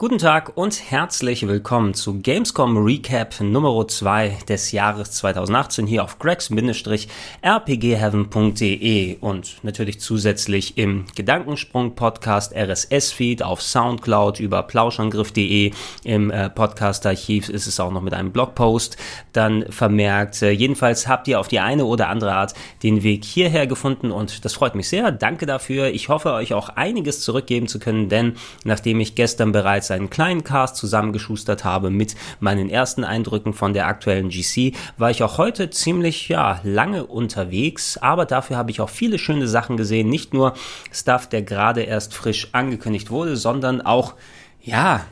Guten Tag und herzlich willkommen zu Gamescom Recap Nummer 2 des Jahres 2018 hier auf gregs-rpgheaven.de und natürlich zusätzlich im Gedankensprung Podcast RSS Feed auf Soundcloud über plauschangriff.de im äh, Podcast Archiv ist es auch noch mit einem Blogpost dann vermerkt. Äh, jedenfalls habt ihr auf die eine oder andere Art den Weg hierher gefunden und das freut mich sehr. Danke dafür. Ich hoffe euch auch einiges zurückgeben zu können, denn nachdem ich gestern bereits bereits einen kleinen Cast zusammengeschustert habe mit meinen ersten Eindrücken von der aktuellen GC, war ich auch heute ziemlich ja, lange unterwegs, aber dafür habe ich auch viele schöne Sachen gesehen. Nicht nur Stuff, der gerade erst frisch angekündigt wurde, sondern auch ja,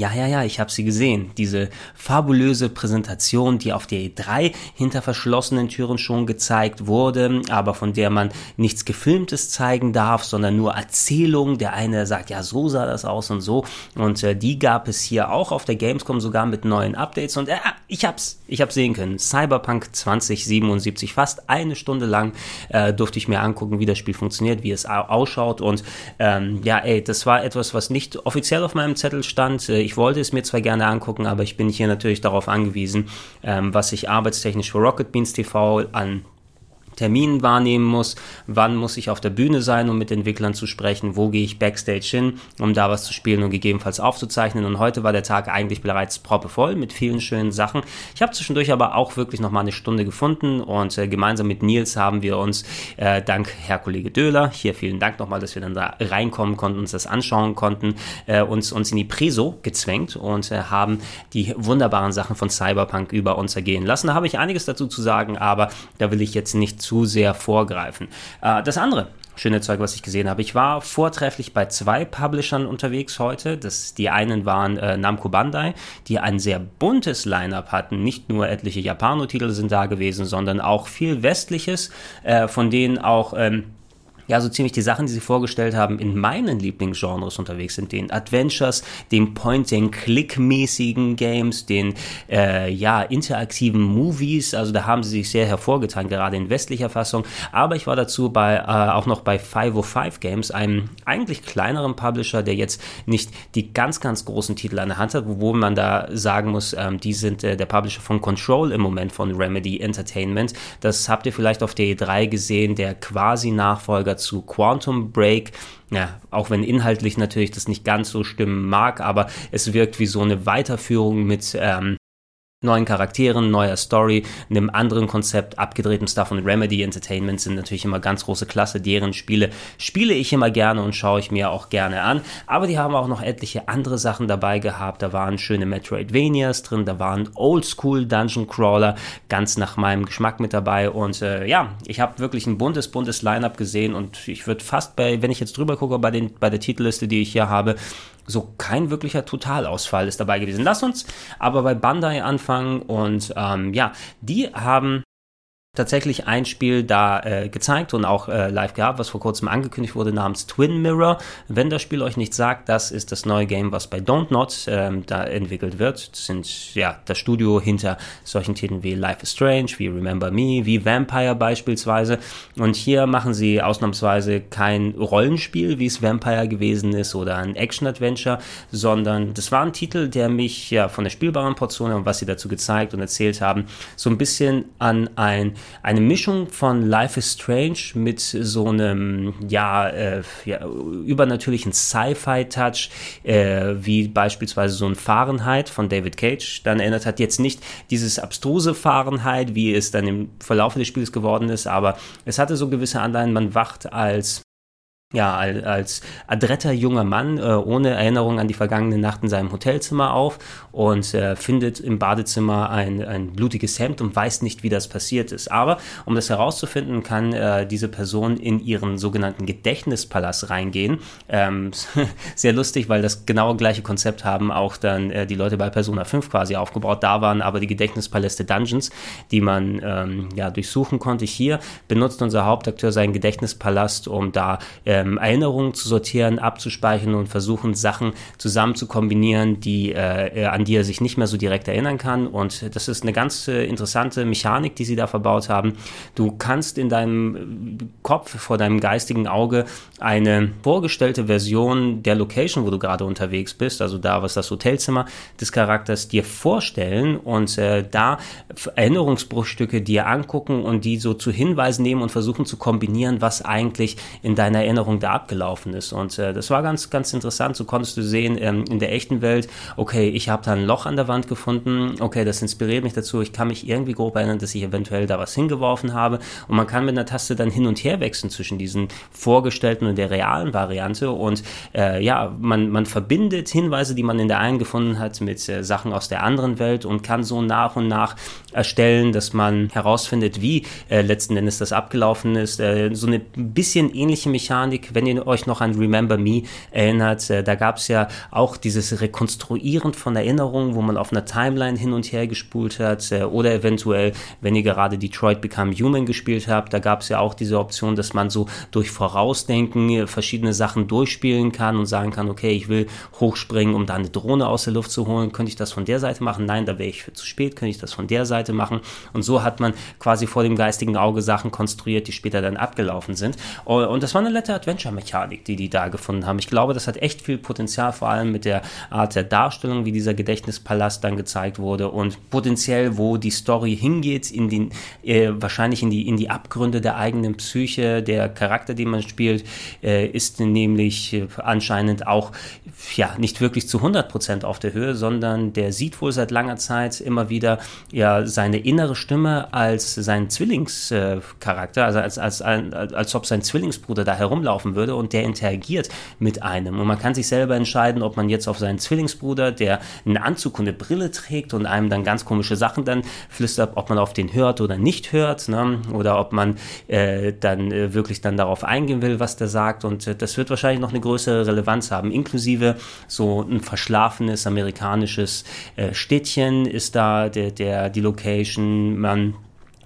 ja, ja, ja, ich habe sie gesehen. Diese fabulöse Präsentation, die auf der E3 hinter verschlossenen Türen schon gezeigt wurde, aber von der man nichts Gefilmtes zeigen darf, sondern nur Erzählungen. Der eine sagt, ja, so sah das aus und so. Und äh, die gab es hier auch auf der Gamescom sogar mit neuen Updates. Und äh, ich hab's, ich hab's sehen können. Cyberpunk 2077, fast eine Stunde lang äh, durfte ich mir angucken, wie das Spiel funktioniert, wie es ausschaut. Und ähm, ja, ey, das war etwas, was nicht offiziell auf meinem Zettel stand äh, ich wollte es mir zwar gerne angucken, aber ich bin hier natürlich darauf angewiesen, ähm, was ich arbeitstechnisch für Rocket Beans TV an Terminen wahrnehmen muss, wann muss ich auf der Bühne sein, um mit Entwicklern zu sprechen, wo gehe ich backstage hin, um da was zu spielen und gegebenenfalls aufzuzeichnen. Und heute war der Tag eigentlich bereits proppevoll mit vielen schönen Sachen. Ich habe zwischendurch aber auch wirklich noch mal eine Stunde gefunden und äh, gemeinsam mit Nils haben wir uns äh, dank Herr Kollege Döhler, hier vielen Dank nochmal, dass wir dann da reinkommen konnten, uns das anschauen konnten, äh, uns, uns in die Preso gezwängt und äh, haben die wunderbaren Sachen von Cyberpunk über uns ergehen lassen. Da habe ich einiges dazu zu sagen, aber da will ich jetzt nicht zu sehr vorgreifen. Äh, das andere schöne Zeug, was ich gesehen habe. Ich war vortrefflich bei zwei Publishern unterwegs heute. Das, die einen waren äh, Namco Bandai, die ein sehr buntes Line-up hatten. Nicht nur etliche Japano-Titel sind da gewesen, sondern auch viel Westliches, äh, von denen auch ähm, ja so ziemlich die Sachen, die sie vorgestellt haben, in meinen Lieblingsgenres unterwegs sind. Den Adventures, den Point-and-Click-mäßigen Games, den äh, ja interaktiven Movies. Also da haben sie sich sehr hervorgetan, gerade in westlicher Fassung. Aber ich war dazu bei äh, auch noch bei 505 Games, einem eigentlich kleineren Publisher, der jetzt nicht die ganz, ganz großen Titel an der Hand hat, wo man da sagen muss, ähm, die sind äh, der Publisher von Control im Moment von Remedy Entertainment. Das habt ihr vielleicht auf der E3 gesehen, der quasi Nachfolger zu Quantum Break. Ja, auch wenn inhaltlich natürlich das nicht ganz so stimmen mag, aber es wirkt wie so eine Weiterführung mit ähm, neuen Charakteren, neuer Story, einem anderen Konzept, abgedrehtem Stuff und Remedy Entertainment sind natürlich immer ganz große Klasse. Deren Spiele spiele ich immer gerne und schaue ich mir auch gerne an. Aber die haben auch noch etliche andere Sachen dabei gehabt. Da waren schöne Metroidvanias drin, da waren Oldschool Dungeon Crawler ganz nach meinem Geschmack mit dabei. Und äh, ja, ich habe wirklich ein buntes, buntes Line-up gesehen und ich würde fast bei, wenn ich jetzt drüber gucke, bei, den, bei der Titelliste, die ich hier habe, so kein wirklicher Totalausfall ist dabei gewesen. Lass uns aber bei Bandai anfangen und ähm, ja, die haben tatsächlich ein Spiel da äh, gezeigt und auch äh, live gehabt, was vor kurzem angekündigt wurde, namens Twin Mirror. Wenn das Spiel euch nicht sagt, das ist das neue Game, was bei Don't Not ähm, da entwickelt wird. Das sind ja das Studio hinter solchen Titeln wie Life is Strange, wie Remember Me, wie Vampire beispielsweise. Und hier machen sie ausnahmsweise kein Rollenspiel, wie es Vampire gewesen ist, oder ein Action-Adventure, sondern das war ein Titel, der mich ja von der spielbaren Portion und was sie dazu gezeigt und erzählt haben, so ein bisschen an ein eine Mischung von Life is Strange mit so einem, ja, äh, ja übernatürlichen Sci-Fi-Touch, äh, wie beispielsweise so ein Fahrenheit von David Cage dann erinnert hat. Jetzt nicht dieses abstruse Fahrenheit, wie es dann im Verlauf des Spiels geworden ist, aber es hatte so gewisse Anleihen. Man wacht als ja, als adretter junger Mann äh, ohne Erinnerung an die vergangene Nacht in seinem Hotelzimmer auf und äh, findet im Badezimmer ein, ein blutiges Hemd und weiß nicht, wie das passiert ist. Aber um das herauszufinden, kann äh, diese Person in ihren sogenannten Gedächtnispalast reingehen. Ähm, sehr lustig, weil das genau gleiche Konzept haben auch dann die Leute bei Persona 5 quasi aufgebaut. Da waren aber die Gedächtnispaläste Dungeons, die man ähm, ja durchsuchen konnte. Hier benutzt unser Hauptakteur seinen Gedächtnispalast, um da ähm, Erinnerungen zu sortieren, abzuspeichern und versuchen, Sachen zusammen zu kombinieren, die, äh, an die er sich nicht mehr so direkt erinnern kann. Und das ist eine ganz äh, interessante Mechanik, die sie da verbaut haben. Du kannst in deinem Kopf, vor deinem geistigen Auge eine vorgestellte Version der Location, wo du gerade unterwegs bist, also da, was das Hotelzimmer des Charakters dir vorstellen und äh, da Erinnerungsbruchstücke dir angucken und die so zu Hinweisen nehmen und versuchen zu kombinieren, was eigentlich in deiner Erinnerung da abgelaufen ist. Und äh, das war ganz, ganz interessant. So konntest du sehen ähm, in der echten Welt, okay, ich habe da ein Loch an der Wand gefunden, okay, das inspiriert mich dazu, ich kann mich irgendwie grob erinnern, dass ich eventuell da was hingeworfen habe. Und man kann mit einer Taste dann hin und her wechseln zwischen diesen vorgestellten und der realen Variante. Und äh, ja, man, man verbindet Hinweise, die man in der einen gefunden hat, mit äh, Sachen aus der anderen Welt und kann so nach und nach erstellen, dass man herausfindet, wie äh, letzten Endes das abgelaufen ist. Äh, so eine bisschen ähnliche Mechanik, wenn ihr euch noch an Remember Me erinnert, äh, da gab es ja auch dieses Rekonstruieren von Erinnerungen, wo man auf einer Timeline hin und her gespult hat äh, oder eventuell, wenn ihr gerade Detroit Become Human gespielt habt, da gab es ja auch diese Option, dass man so durch Vorausdenken verschiedene Sachen durchspielen kann und sagen kann, okay, ich will hochspringen, um da eine Drohne aus der Luft zu holen, könnte ich das von der Seite machen? Nein, da wäre ich zu spät, könnte ich das von der Seite machen? Und so hat man quasi vor dem geistigen Auge Sachen konstruiert, die später dann abgelaufen sind. Und das war eine nette Adventure-Mechanik, die die da gefunden haben. Ich glaube, das hat echt viel Potenzial, vor allem mit der Art der Darstellung, wie dieser Gedächtnispalast dann gezeigt wurde und potenziell, wo die Story hingeht, in den, äh, wahrscheinlich in die, in die Abgründe der eigenen Psyche, der Charakter, den man spielt, äh, ist nämlich äh, anscheinend auch ja nicht wirklich zu 100% auf der Höhe, sondern der sieht wohl seit langer Zeit immer wieder ja seine innere Stimme als sein Zwillingscharakter, also als, als, als, als ob sein Zwillingsbruder da herumlaufen würde und der interagiert mit einem. Und man kann sich selber entscheiden, ob man jetzt auf seinen Zwillingsbruder, der einen Anzug und eine Brille trägt und einem dann ganz komische Sachen dann flüstert, ob man auf den hört oder nicht hört, ne? oder ob man äh, dann äh, wirklich dann darauf eingehen will, was der sagt. Und äh, das wird wahrscheinlich noch eine größere Relevanz haben, inklusive so ein verschlafenes amerikanisches äh, Städtchen ist da der, der die Location. Man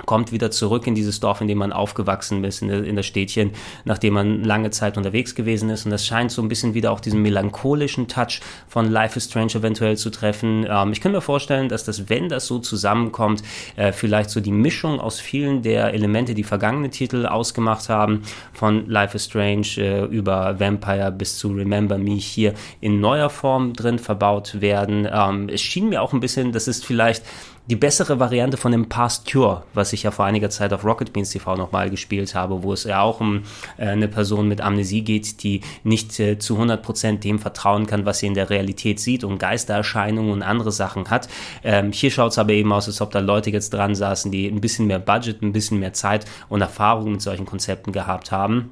kommt wieder zurück in dieses Dorf, in dem man aufgewachsen ist, in, der, in das Städtchen, nachdem man lange Zeit unterwegs gewesen ist. Und das scheint so ein bisschen wieder auch diesen melancholischen Touch von Life is Strange eventuell zu treffen. Ähm, ich kann mir vorstellen, dass das, wenn das so zusammenkommt, äh, vielleicht so die Mischung aus vielen der Elemente, die vergangene Titel ausgemacht haben, von Life is Strange äh, über Vampire bis zu Remember Me hier in neuer Form drin verbaut werden. Ähm, es schien mir auch ein bisschen, das ist vielleicht die bessere Variante von dem Past Cure, was ich ja vor einiger Zeit auf Rocket Beans TV nochmal gespielt habe, wo es ja auch um äh, eine Person mit Amnesie geht, die nicht äh, zu 100% dem vertrauen kann, was sie in der Realität sieht und Geistererscheinungen und andere Sachen hat. Ähm, hier schaut es aber eben aus, als ob da Leute jetzt dran saßen, die ein bisschen mehr Budget, ein bisschen mehr Zeit und Erfahrung mit solchen Konzepten gehabt haben.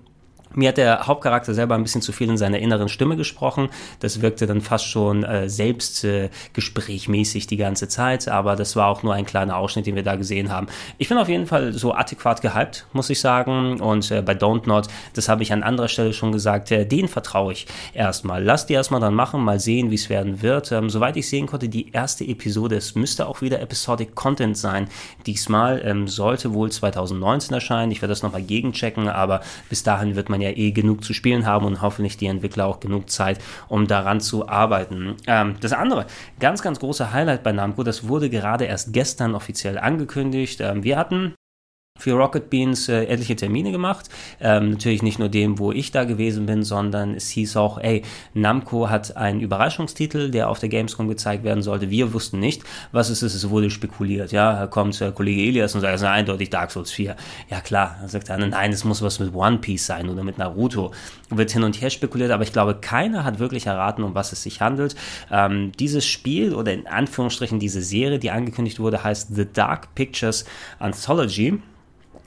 Mir hat der Hauptcharakter selber ein bisschen zu viel in seiner inneren Stimme gesprochen. Das wirkte dann fast schon äh, selbstgesprächmäßig äh, die ganze Zeit, aber das war auch nur ein kleiner Ausschnitt, den wir da gesehen haben. Ich bin auf jeden Fall so adäquat gehypt, muss ich sagen. Und äh, bei Don't Not, das habe ich an anderer Stelle schon gesagt, äh, den vertraue ich erstmal. Lass die erstmal dann machen, mal sehen, wie es werden wird. Ähm, soweit ich sehen konnte, die erste Episode, es müsste auch wieder Episodic Content sein. Diesmal ähm, sollte wohl 2019 erscheinen. Ich werde das nochmal gegenchecken, aber bis dahin wird man ja eh genug zu spielen haben und hoffentlich die Entwickler auch genug Zeit, um daran zu arbeiten. Ähm, das andere, ganz, ganz große Highlight bei Namco, das wurde gerade erst gestern offiziell angekündigt. Ähm, wir hatten für Rocket Beans äh, etliche Termine gemacht. Ähm, natürlich nicht nur dem, wo ich da gewesen bin, sondern es hieß auch, ey, Namco hat einen Überraschungstitel, der auf der Gamescom gezeigt werden sollte. Wir wussten nicht, was es ist. Es wurde spekuliert. Ja, kommt der Kollege Elias und sagt, es ist eindeutig Dark Souls 4. Ja klar, dann sagt er, nein, es muss was mit One Piece sein oder mit Naruto. Wird hin und her spekuliert, aber ich glaube, keiner hat wirklich erraten, um was es sich handelt. Ähm, dieses Spiel oder in Anführungsstrichen diese Serie, die angekündigt wurde, heißt The Dark Pictures Anthology.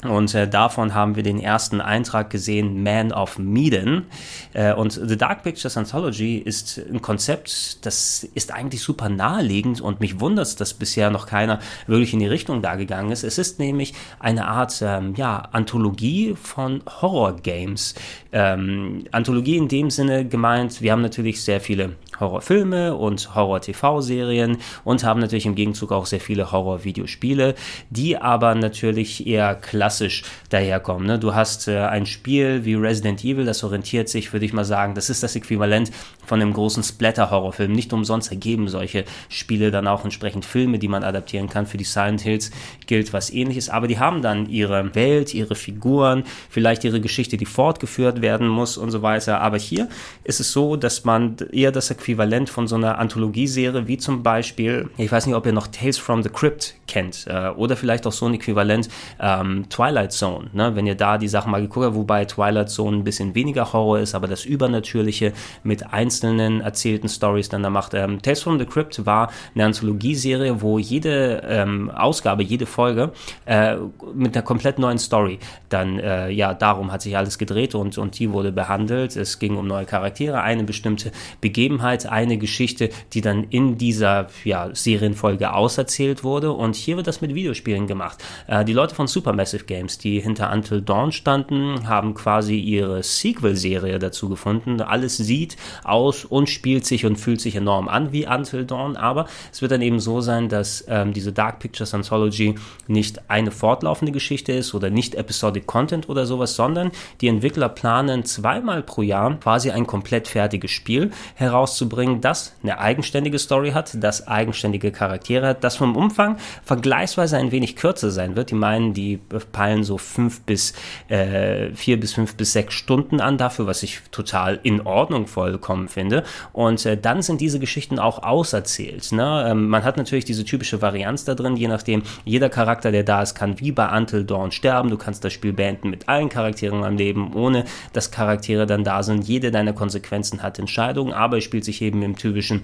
Und äh, davon haben wir den ersten Eintrag gesehen, Man of Medan. Äh, und The Dark Pictures Anthology ist ein Konzept, das ist eigentlich super naheliegend und mich wundert dass bisher noch keiner wirklich in die Richtung da gegangen ist. Es ist nämlich eine Art ähm, ja, Anthologie von Horror-Games. Ähm, Anthologie in dem Sinne gemeint, wir haben natürlich sehr viele Horrorfilme und Horror-TV-Serien und haben natürlich im Gegenzug auch sehr viele Horror-Videospiele, die aber natürlich eher klassisch daherkommen. Ne? Du hast äh, ein Spiel wie Resident Evil, das orientiert sich, würde ich mal sagen, das ist das Äquivalent von einem großen Splatter-Horrorfilm. Nicht umsonst ergeben solche Spiele dann auch entsprechend Filme, die man adaptieren kann. Für die Silent Hills gilt was ähnliches, aber die haben dann ihre Welt, ihre Figuren, vielleicht ihre Geschichte, die fortgeführt werden muss und so weiter. Aber hier ist es so, dass man eher das Äquivalent von so einer Anthologieserie wie zum Beispiel, ich weiß nicht, ob ihr noch Tales from the Crypt kennt äh, oder vielleicht auch so ein Äquivalent ähm, Twilight Zone, ne? wenn ihr da die Sachen mal geguckt habt, wobei Twilight Zone ein bisschen weniger Horror ist, aber das Übernatürliche mit einzelnen erzählten Stories dann da macht. Ähm, Tales from the Crypt war eine Anthologieserie, wo jede ähm, Ausgabe, jede Folge äh, mit einer komplett neuen Story dann, äh, ja, darum hat sich alles gedreht und, und die wurde behandelt. Es ging um neue Charaktere, eine bestimmte Begebenheit, eine Geschichte, die dann in dieser ja, Serienfolge auserzählt wurde und hier wird das mit Videospielen gemacht. Äh, die Leute von Supermassive Games, die hinter Until Dawn standen, haben quasi ihre Sequel-Serie dazu gefunden. Alles sieht aus und spielt sich und fühlt sich enorm an wie Until Dawn, aber es wird dann eben so sein, dass ähm, diese Dark Pictures Anthology nicht eine fortlaufende Geschichte ist oder nicht Episodic Content oder sowas, sondern die Entwickler planen zweimal pro Jahr quasi ein komplett fertiges Spiel herauszubringen, das eine eigenständige Story hat, das eigenständige Charaktere hat, das vom Umfang vergleichsweise ein wenig kürzer sein wird. Die meinen, die peilen so fünf bis äh, vier bis fünf bis sechs Stunden an dafür, was ich total in Ordnung vollkommen finde. Und äh, dann sind diese Geschichten auch auserzählt. Ne? Ähm, man hat natürlich diese typische Varianz da drin, je nachdem, jeder Charakter, der da ist, kann wie bei Until Dawn sterben. Du kannst das Spiel beenden mit allen Charakteren am Leben, ohne dass Charaktere dann da sind. Jede deiner Konsequenzen hat Entscheidungen, aber es spielt sich eben im typischen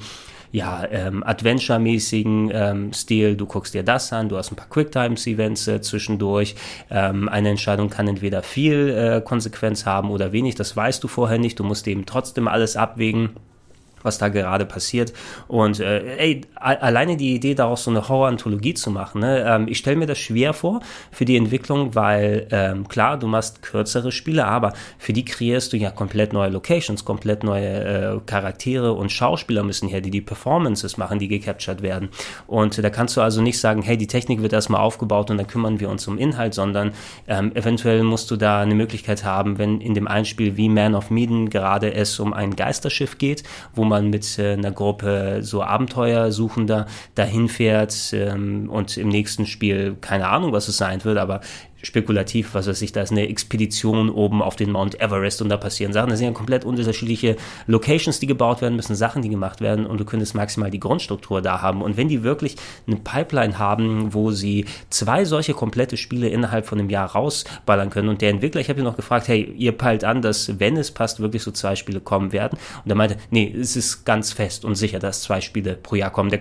ja, ähm, Adventure-mäßigen ähm, Stil. Du guckst dir das an, du hast ein paar Quicktimes-Events äh, zwischendurch. Ähm, eine Entscheidung kann entweder viel äh, Konsequenz haben oder wenig, das weißt du vorher nicht. Du musst eben trotzdem alles abwägen was da gerade passiert. Und äh, ey, alleine die Idee, daraus so eine Horror-Anthologie zu machen, ne? ähm, ich stelle mir das schwer vor für die Entwicklung, weil ähm, klar, du machst kürzere Spiele, aber für die kreierst du ja komplett neue Locations, komplett neue äh, Charaktere und Schauspieler müssen her, die die Performances machen, die gecaptured werden. Und äh, da kannst du also nicht sagen, hey, die Technik wird erstmal aufgebaut und dann kümmern wir uns um Inhalt, sondern ähm, eventuell musst du da eine Möglichkeit haben, wenn in dem Einspiel wie Man of Medan gerade es um ein Geisterschiff geht, wo man mit äh, einer Gruppe so Abenteuersuchender dahin fährt ähm, und im nächsten Spiel keine Ahnung, was es sein wird, aber spekulativ, was weiß ich, da ist eine Expedition oben auf den Mount Everest und da passieren Sachen. Das sind ja komplett unterschiedliche Locations, die gebaut werden müssen, Sachen, die gemacht werden und du könntest maximal die Grundstruktur da haben. Und wenn die wirklich eine Pipeline haben, wo sie zwei solche komplette Spiele innerhalb von einem Jahr rausballern können und der Entwickler, ich habe ihn noch gefragt, hey, ihr peilt an, dass, wenn es passt, wirklich so zwei Spiele kommen werden. Und er meinte, nee, es ist ganz fest und sicher, dass zwei Spiele pro Jahr kommen. Der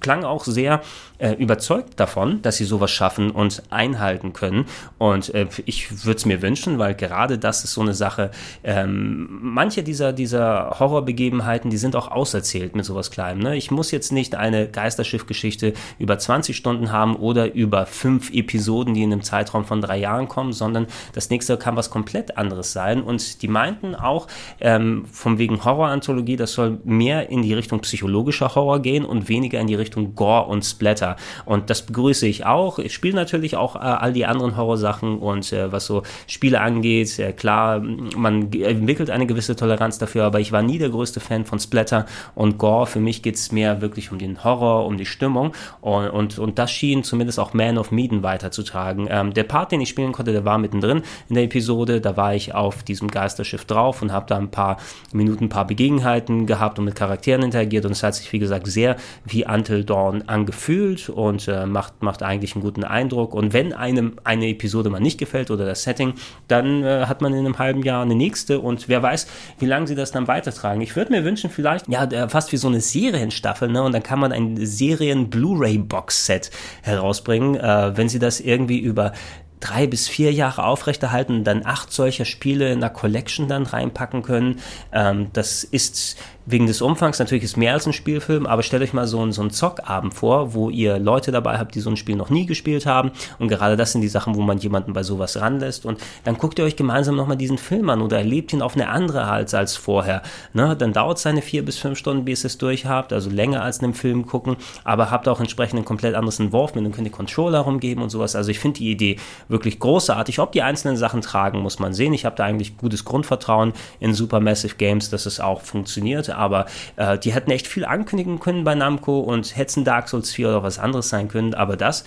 klang auch sehr äh, überzeugt davon, dass sie sowas schaffen und einhalten können. Und äh, ich würde es mir wünschen, weil gerade das ist so eine Sache. Ähm, manche dieser, dieser Horrorbegebenheiten, die sind auch auserzählt mit sowas Kleinem. Ne? Ich muss jetzt nicht eine Geisterschiffgeschichte über 20 Stunden haben oder über fünf Episoden, die in einem Zeitraum von drei Jahren kommen, sondern das nächste kann was komplett anderes sein. Und die meinten auch, ähm, vom wegen Horror-Anthologie, das soll mehr in die Richtung psychologischer Horror gehen und weniger in die Richtung Gore und Splatter. Und das begrüße ich auch. Ich spiele natürlich auch äh, all die anderen Horror Horrorsachen und äh, was so Spiele angeht, äh, klar, man entwickelt eine gewisse Toleranz dafür, aber ich war nie der größte Fan von Splatter und Gore. Für mich geht es mehr wirklich um den Horror, um die Stimmung und, und, und das schien zumindest auch Man of Medan weiterzutragen. Ähm, der Part, den ich spielen konnte, der war mittendrin in der Episode, da war ich auf diesem Geisterschiff drauf und habe da ein paar Minuten, ein paar Begebenheiten gehabt und mit Charakteren interagiert und es hat sich, wie gesagt, sehr wie Until Dawn angefühlt und äh, macht, macht eigentlich einen guten Eindruck und wenn einem eine Episode mal nicht gefällt oder das Setting, dann äh, hat man in einem halben Jahr eine nächste und wer weiß, wie lange sie das dann weitertragen. Ich würde mir wünschen, vielleicht, ja, fast wie so eine Serienstaffel, ne? Und dann kann man ein Serien-Blu-ray-Box-Set herausbringen, äh, wenn sie das irgendwie über drei bis vier Jahre aufrechterhalten und dann acht solcher Spiele in einer Collection dann reinpacken können. Ähm, das ist wegen des Umfangs natürlich ist mehr als ein Spielfilm, aber stellt euch mal so, einen, so einen Zockabend vor, wo ihr Leute dabei habt, die so ein Spiel noch nie gespielt haben und gerade das sind die Sachen, wo man jemanden bei sowas ranlässt und dann guckt ihr euch gemeinsam nochmal diesen Film an oder erlebt ihn auf eine andere Art als vorher. Ne? Dann dauert es seine vier bis fünf Stunden, bis ihr es durch habt, also länger als einen Film gucken, aber habt auch entsprechend ein komplett anderes Involvement und könnt die Controller rumgeben und sowas. Also ich finde die Idee wirklich großartig. Ob die einzelnen Sachen tragen, muss man sehen. Ich habe da eigentlich gutes Grundvertrauen in Supermassive Games, dass es auch funktioniert aber äh, die hätten echt viel ankündigen können bei Namco und hätten Dark Souls 4 oder was anderes sein können, aber das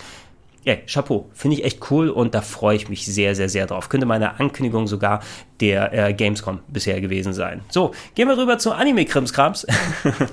ja, Chapeau, finde ich echt cool und da freue ich mich sehr, sehr, sehr drauf. Könnte meine Ankündigung sogar der äh, Gamescom bisher gewesen sein. So, gehen wir rüber zu Anime-Krimskrams.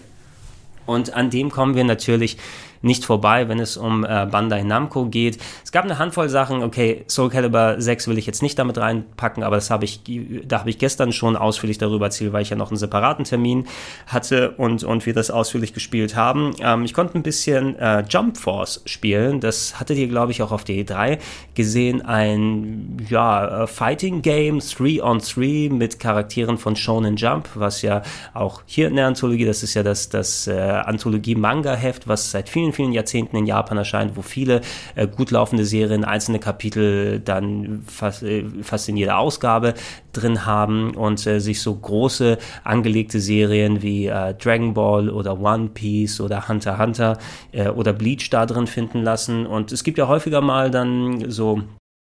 und an dem kommen wir natürlich nicht vorbei, wenn es um äh, Bandai Namco geht. Es gab eine Handvoll Sachen, okay, Soul Calibur 6 will ich jetzt nicht damit reinpacken, aber das habe ich, da habe ich gestern schon ausführlich darüber erzählt, weil ich ja noch einen separaten Termin hatte und, und wir das ausführlich gespielt haben. Ähm, ich konnte ein bisschen äh, Jump Force spielen. Das hattet ihr, glaube ich, auch auf der E3 gesehen. Ein ja, äh, Fighting Game 3 on 3 mit Charakteren von Shonen Jump, was ja auch hier in der Anthologie, das ist ja das, das äh, Anthologie-Manga-Heft, was seit vielen vielen, vielen Jahrzehnten in Japan erscheint, wo viele äh, gut laufende Serien einzelne Kapitel dann fast, äh, fast in jeder Ausgabe drin haben und äh, sich so große angelegte Serien wie äh, Dragon Ball oder One Piece oder Hunter Hunter äh, oder Bleach da drin finden lassen. Und es gibt ja häufiger mal dann so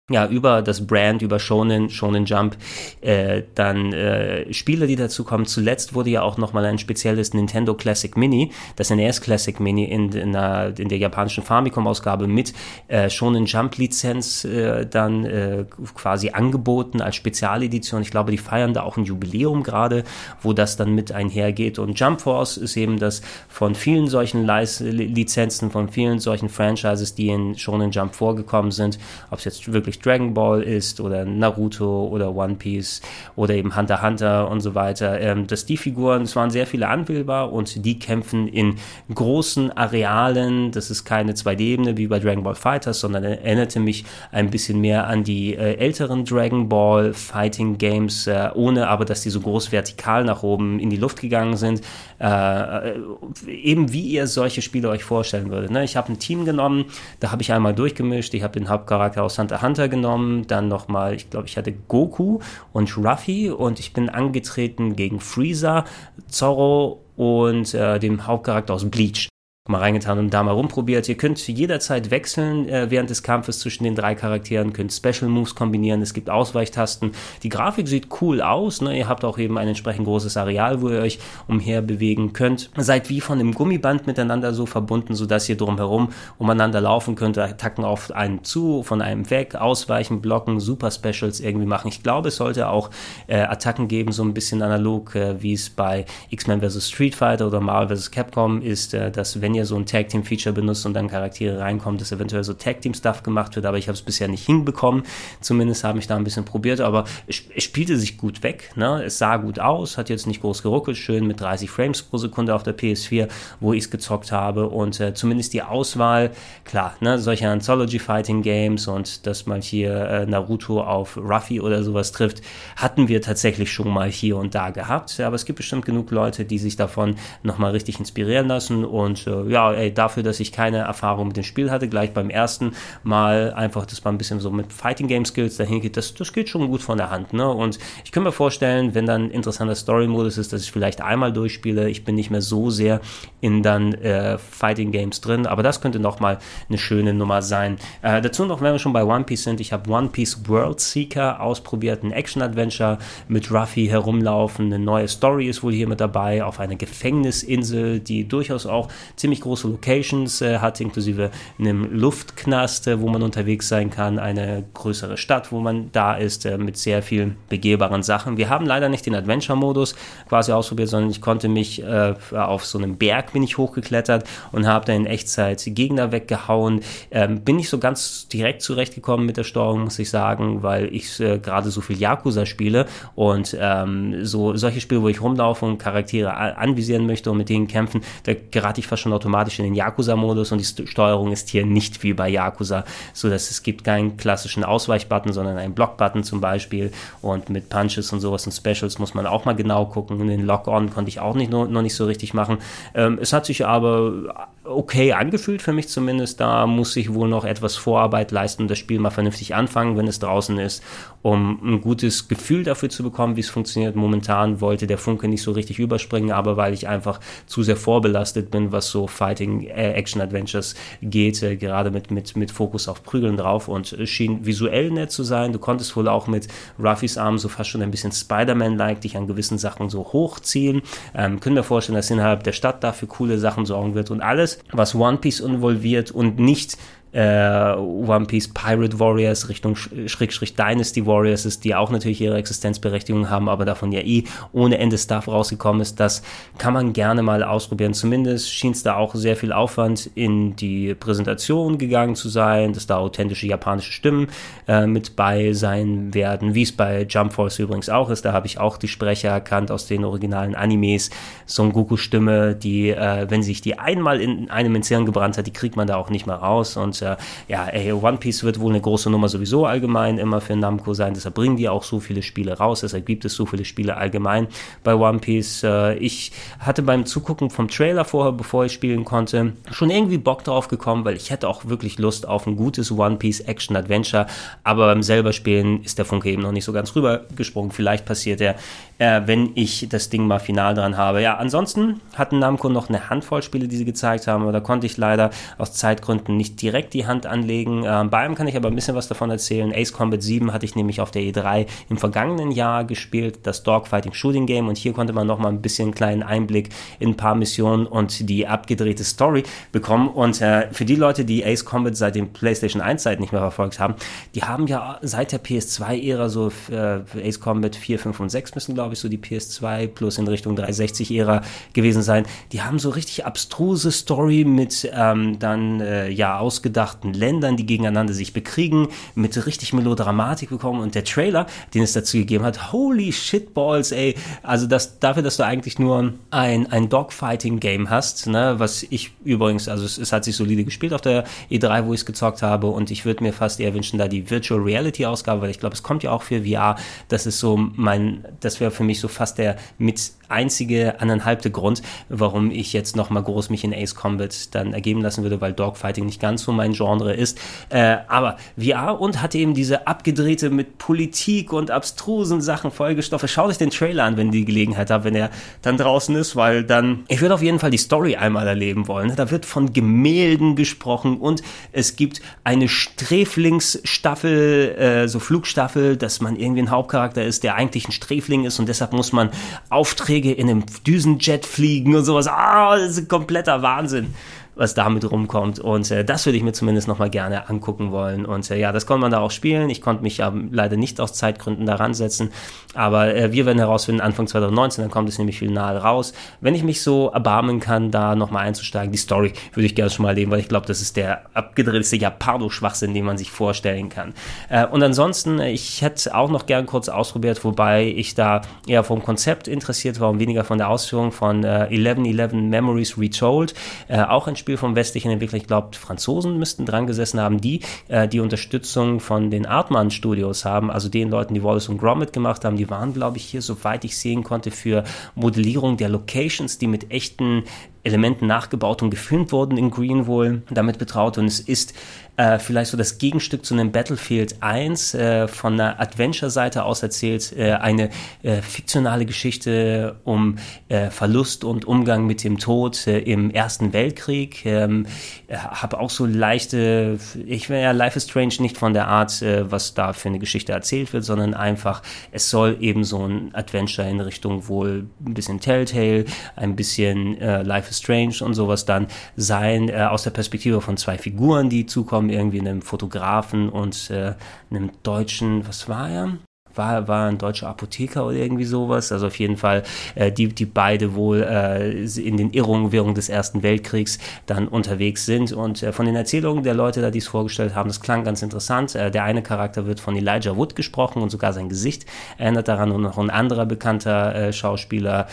ja, über das Brand, über Shonen, Shonen Jump, äh, dann äh, Spiele, die dazu kommen. Zuletzt wurde ja auch nochmal ein spezielles Nintendo Classic Mini, das NES Classic Mini in, in, der, in der japanischen Famicom-Ausgabe mit äh, Shonen Jump-Lizenz äh, dann äh, quasi angeboten als Spezialedition. Ich glaube, die feiern da auch ein Jubiläum gerade, wo das dann mit einhergeht. Und Jump Force ist eben das von vielen solchen Leis Lizenzen, von vielen solchen Franchises, die in Shonen Jump vorgekommen sind, ob es jetzt wirklich Dragon Ball ist oder Naruto oder One Piece oder eben Hunter Hunter und so weiter, ähm, dass die Figuren, es waren sehr viele anwählbar und die kämpfen in großen Arealen. Das ist keine 2D-Ebene wie bei Dragon Ball Fighters, sondern erinnerte mich ein bisschen mehr an die äh, älteren Dragon Ball Fighting Games, äh, ohne aber, dass die so groß vertikal nach oben in die Luft gegangen sind. Äh, äh eben wie ihr solche Spiele euch vorstellen würdet. Ne? Ich habe ein Team genommen, da habe ich einmal durchgemischt, ich habe den Hauptcharakter aus Hunter Hunter genommen, dann nochmal, ich glaube, ich hatte Goku und Ruffy und ich bin angetreten gegen Freezer, Zorro und äh, dem Hauptcharakter aus Bleach mal reingetan und da mal rumprobiert. Ihr könnt jederzeit wechseln äh, während des Kampfes zwischen den drei Charakteren, könnt Special Moves kombinieren, es gibt Ausweichtasten. Die Grafik sieht cool aus, ne? ihr habt auch eben ein entsprechend großes Areal, wo ihr euch umher bewegen könnt. Seid wie von einem Gummiband miteinander so verbunden, sodass ihr drumherum umeinander laufen könnt, Attacken auf einen zu, von einem weg, ausweichen, blocken, Super Specials irgendwie machen. Ich glaube, es sollte auch äh, Attacken geben, so ein bisschen analog, äh, wie es bei X-Men vs. Street Fighter oder Marvel vs. Capcom ist, äh, dass wenn ihr ihr so ein Tag Team Feature benutzt und dann Charaktere reinkommen, dass eventuell so Tag Team Stuff gemacht wird, aber ich habe es bisher nicht hinbekommen. Zumindest habe ich da ein bisschen probiert, aber es, es spielte sich gut weg. Ne? Es sah gut aus, hat jetzt nicht groß geruckelt, schön mit 30 Frames pro Sekunde auf der PS4, wo ich es gezockt habe und äh, zumindest die Auswahl, klar, ne, solche Anthology Fighting Games und dass man hier äh, Naruto auf Ruffy oder sowas trifft, hatten wir tatsächlich schon mal hier und da gehabt. Aber es gibt bestimmt genug Leute, die sich davon nochmal richtig inspirieren lassen und äh, ja, ey, dafür, dass ich keine Erfahrung mit dem Spiel hatte, gleich beim ersten Mal einfach, dass man ein bisschen so mit Fighting Game Skills dahin geht, das, das geht schon gut von der Hand. Ne? Und ich kann mir vorstellen, wenn dann ein interessanter Story-Modus ist, dass ich vielleicht einmal durchspiele, ich bin nicht mehr so sehr in dann äh, Fighting Games drin, aber das könnte nochmal eine schöne Nummer sein. Äh, dazu noch, wenn wir schon bei One Piece sind, ich habe One Piece World Seeker ausprobiert, ein Action-Adventure mit Ruffy herumlaufen, eine neue Story ist wohl hier mit dabei, auf einer Gefängnisinsel, die durchaus auch ziemlich ziemlich große Locations äh, hat, inklusive einem Luftknast, äh, wo man unterwegs sein kann, eine größere Stadt, wo man da ist, äh, mit sehr vielen begehbaren Sachen. Wir haben leider nicht den Adventure-Modus quasi ausprobiert, sondern ich konnte mich äh, auf so einem Berg bin ich hochgeklettert und habe da in Echtzeit Gegner weggehauen. Ähm, bin nicht so ganz direkt zurechtgekommen mit der Steuerung, muss ich sagen, weil ich äh, gerade so viel Yakuza spiele und ähm, so solche Spiele, wo ich rumlaufe und Charaktere anvisieren möchte und mit denen kämpfen, da gerate ich fast schon aus automatisch in den Yakuza-Modus und die Steuerung ist hier nicht wie bei Yakuza, so dass es gibt keinen klassischen Ausweichbutton, sondern einen Block-Button zum Beispiel und mit Punches und sowas und Specials muss man auch mal genau gucken. Den Lock-On konnte ich auch nicht, noch nicht so richtig machen. Ähm, es hat sich aber okay angefühlt für mich zumindest. Da muss ich wohl noch etwas Vorarbeit leisten, das Spiel mal vernünftig anfangen, wenn es draußen ist, um ein gutes Gefühl dafür zu bekommen, wie es funktioniert. Momentan wollte der Funke nicht so richtig überspringen, aber weil ich einfach zu sehr vorbelastet bin, was so Fighting äh, Action Adventures geht, äh, gerade mit, mit, mit Fokus auf Prügeln drauf und es schien visuell nett zu sein. Du konntest wohl auch mit Ruffys Arm so fast schon ein bisschen Spider-Man-like dich an gewissen Sachen so hochziehen. Ähm, können wir vorstellen, dass innerhalb der Stadt dafür coole Sachen sorgen wird und alles, was One Piece involviert und nicht äh, One Piece Pirate Warriors Richtung Schrägstrich Dynasty Warriors ist, die auch natürlich ihre Existenzberechtigung haben, aber davon ja eh ohne Ende Stuff rausgekommen ist. Das kann man gerne mal ausprobieren. Zumindest schien es da auch sehr viel Aufwand in die Präsentation gegangen zu sein, dass da authentische japanische Stimmen äh, mit bei sein werden, wie es bei Jump Force übrigens auch ist. Da habe ich auch die Sprecher erkannt aus den originalen Animes. Son Goku Stimme, die, äh, wenn sich die einmal in einem ins Hirn gebrannt hat, die kriegt man da auch nicht mehr raus und äh, ja, ey, One Piece wird wohl eine große Nummer sowieso allgemein immer für Namco sein. Deshalb bringen die auch so viele Spiele raus. Deshalb gibt es so viele Spiele allgemein bei One Piece. Äh, ich hatte beim Zugucken vom Trailer vorher, bevor ich spielen konnte, schon irgendwie Bock drauf gekommen, weil ich hätte auch wirklich Lust auf ein gutes One Piece Action Adventure. Aber beim selber Spielen ist der Funke eben noch nicht so ganz rübergesprungen. Vielleicht passiert er, äh, wenn ich das Ding mal final dran habe. Ja, ansonsten hatten Namco noch eine Handvoll Spiele, die sie gezeigt haben, aber da konnte ich leider aus Zeitgründen nicht direkt die Hand anlegen. Ähm, bei einem kann ich aber ein bisschen was davon erzählen. Ace Combat 7 hatte ich nämlich auf der E3 im vergangenen Jahr gespielt, das Dogfighting Shooting Game und hier konnte man noch mal ein bisschen einen kleinen Einblick in ein paar Missionen und die abgedrehte Story bekommen und äh, für die Leute, die Ace Combat seit dem PlayStation 1 Zeit nicht mehr verfolgt haben, die haben ja seit der PS2-Ära so äh, Ace Combat 4, 5 und 6 müssen glaube ich so die PS2 plus in Richtung 360-Ära gewesen sein. Die haben so richtig abstruse Story mit ähm, dann äh, ja ausgedacht ausgedachten Ländern, die gegeneinander sich bekriegen, mit richtig Melodramatik bekommen. Und der Trailer, den es dazu gegeben hat, holy shitballs, ey, also das, dafür, dass du eigentlich nur ein, ein Dogfighting-Game hast, ne, was ich übrigens, also es, es hat sich solide gespielt auf der E3, wo ich es gezockt habe. Und ich würde mir fast eher wünschen, da die Virtual Reality Ausgabe, weil ich glaube, es kommt ja auch für VR, das ist so mein, das wäre für mich so fast der mit einzige anderthalbte Grund, warum ich jetzt nochmal groß mich in Ace Combat dann ergeben lassen würde, weil Dogfighting nicht ganz so mein Genre ist. Äh, aber VR und hat eben diese abgedrehte mit Politik und abstrusen Sachen Folgestoffe. Schaut euch den Trailer an, wenn die Gelegenheit habt, wenn er dann draußen ist, weil dann, ich würde auf jeden Fall die Story einmal erleben wollen. Da wird von Gemälden gesprochen und es gibt eine Sträflingsstaffel, äh, so Flugstaffel, dass man irgendwie ein Hauptcharakter ist, der eigentlich ein Sträfling ist und deshalb muss man Aufträge in einem Düsenjet fliegen und sowas. Ah, das ist ein kompletter Wahnsinn was damit rumkommt. Und äh, das würde ich mir zumindest nochmal gerne angucken wollen. Und äh, ja, das konnte man da auch spielen. Ich konnte mich ja leider nicht aus Zeitgründen daran setzen. Aber äh, wir werden herausfinden, Anfang 2019, dann kommt es nämlich final raus. Wenn ich mich so erbarmen kann, da nochmal einzusteigen, die Story würde ich gerne schon mal erleben, weil ich glaube, das ist der abgedrehte Japano-Schwachsinn, den man sich vorstellen kann. Äh, und ansonsten, ich hätte auch noch gern kurz ausprobiert, wobei ich da eher vom Konzept interessiert war und weniger von der Ausführung von äh, 1111 Memories Retold. Äh, auch ein Spiel Spiel vom westlichen Entwickler, ich glaube, Franzosen müssten dran gesessen haben, die äh, die Unterstützung von den Artman Studios haben, also den Leuten, die Wallace und Gromit gemacht haben, die waren, glaube ich, hier, soweit ich sehen konnte, für Modellierung der Locations, die mit echten Elementen nachgebaut und gefilmt wurden in Greenville, damit betraut. Und es ist äh, vielleicht so das Gegenstück zu einem Battlefield 1 äh, von einer Adventure-Seite aus erzählt, äh, eine äh, fiktionale Geschichte um äh, Verlust und Umgang mit dem Tod äh, im Ersten Weltkrieg. Ähm, habe auch so leichte, ich wäre ja Life is Strange nicht von der Art, was da für eine Geschichte erzählt wird, sondern einfach, es soll eben so ein Adventure in Richtung wohl ein bisschen Telltale, ein bisschen Life is Strange und sowas dann sein, aus der Perspektive von zwei Figuren, die zukommen irgendwie einem Fotografen und äh, einem deutschen, was war er? war, war ein deutscher Apotheker oder irgendwie sowas. Also auf jeden Fall, äh, die, die beide wohl äh, in den Irrungen während des Ersten Weltkriegs dann unterwegs sind. Und äh, von den Erzählungen der Leute, da die es vorgestellt haben, das klang ganz interessant. Äh, der eine Charakter wird von Elijah Wood gesprochen und sogar sein Gesicht erinnert daran. Und noch ein anderer bekannter äh, Schauspieler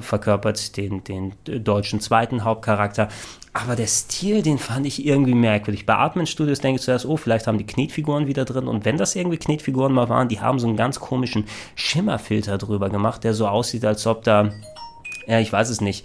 verkörpert den, den deutschen zweiten Hauptcharakter. Aber der Stil, den fand ich irgendwie merkwürdig. Bei Artman Studios denke ich zuerst, oh, vielleicht haben die Knetfiguren wieder drin. Und wenn das irgendwie Knetfiguren mal waren, die haben so einen ganz komischen Schimmerfilter drüber gemacht, der so aussieht, als ob da, ja, ich weiß es nicht,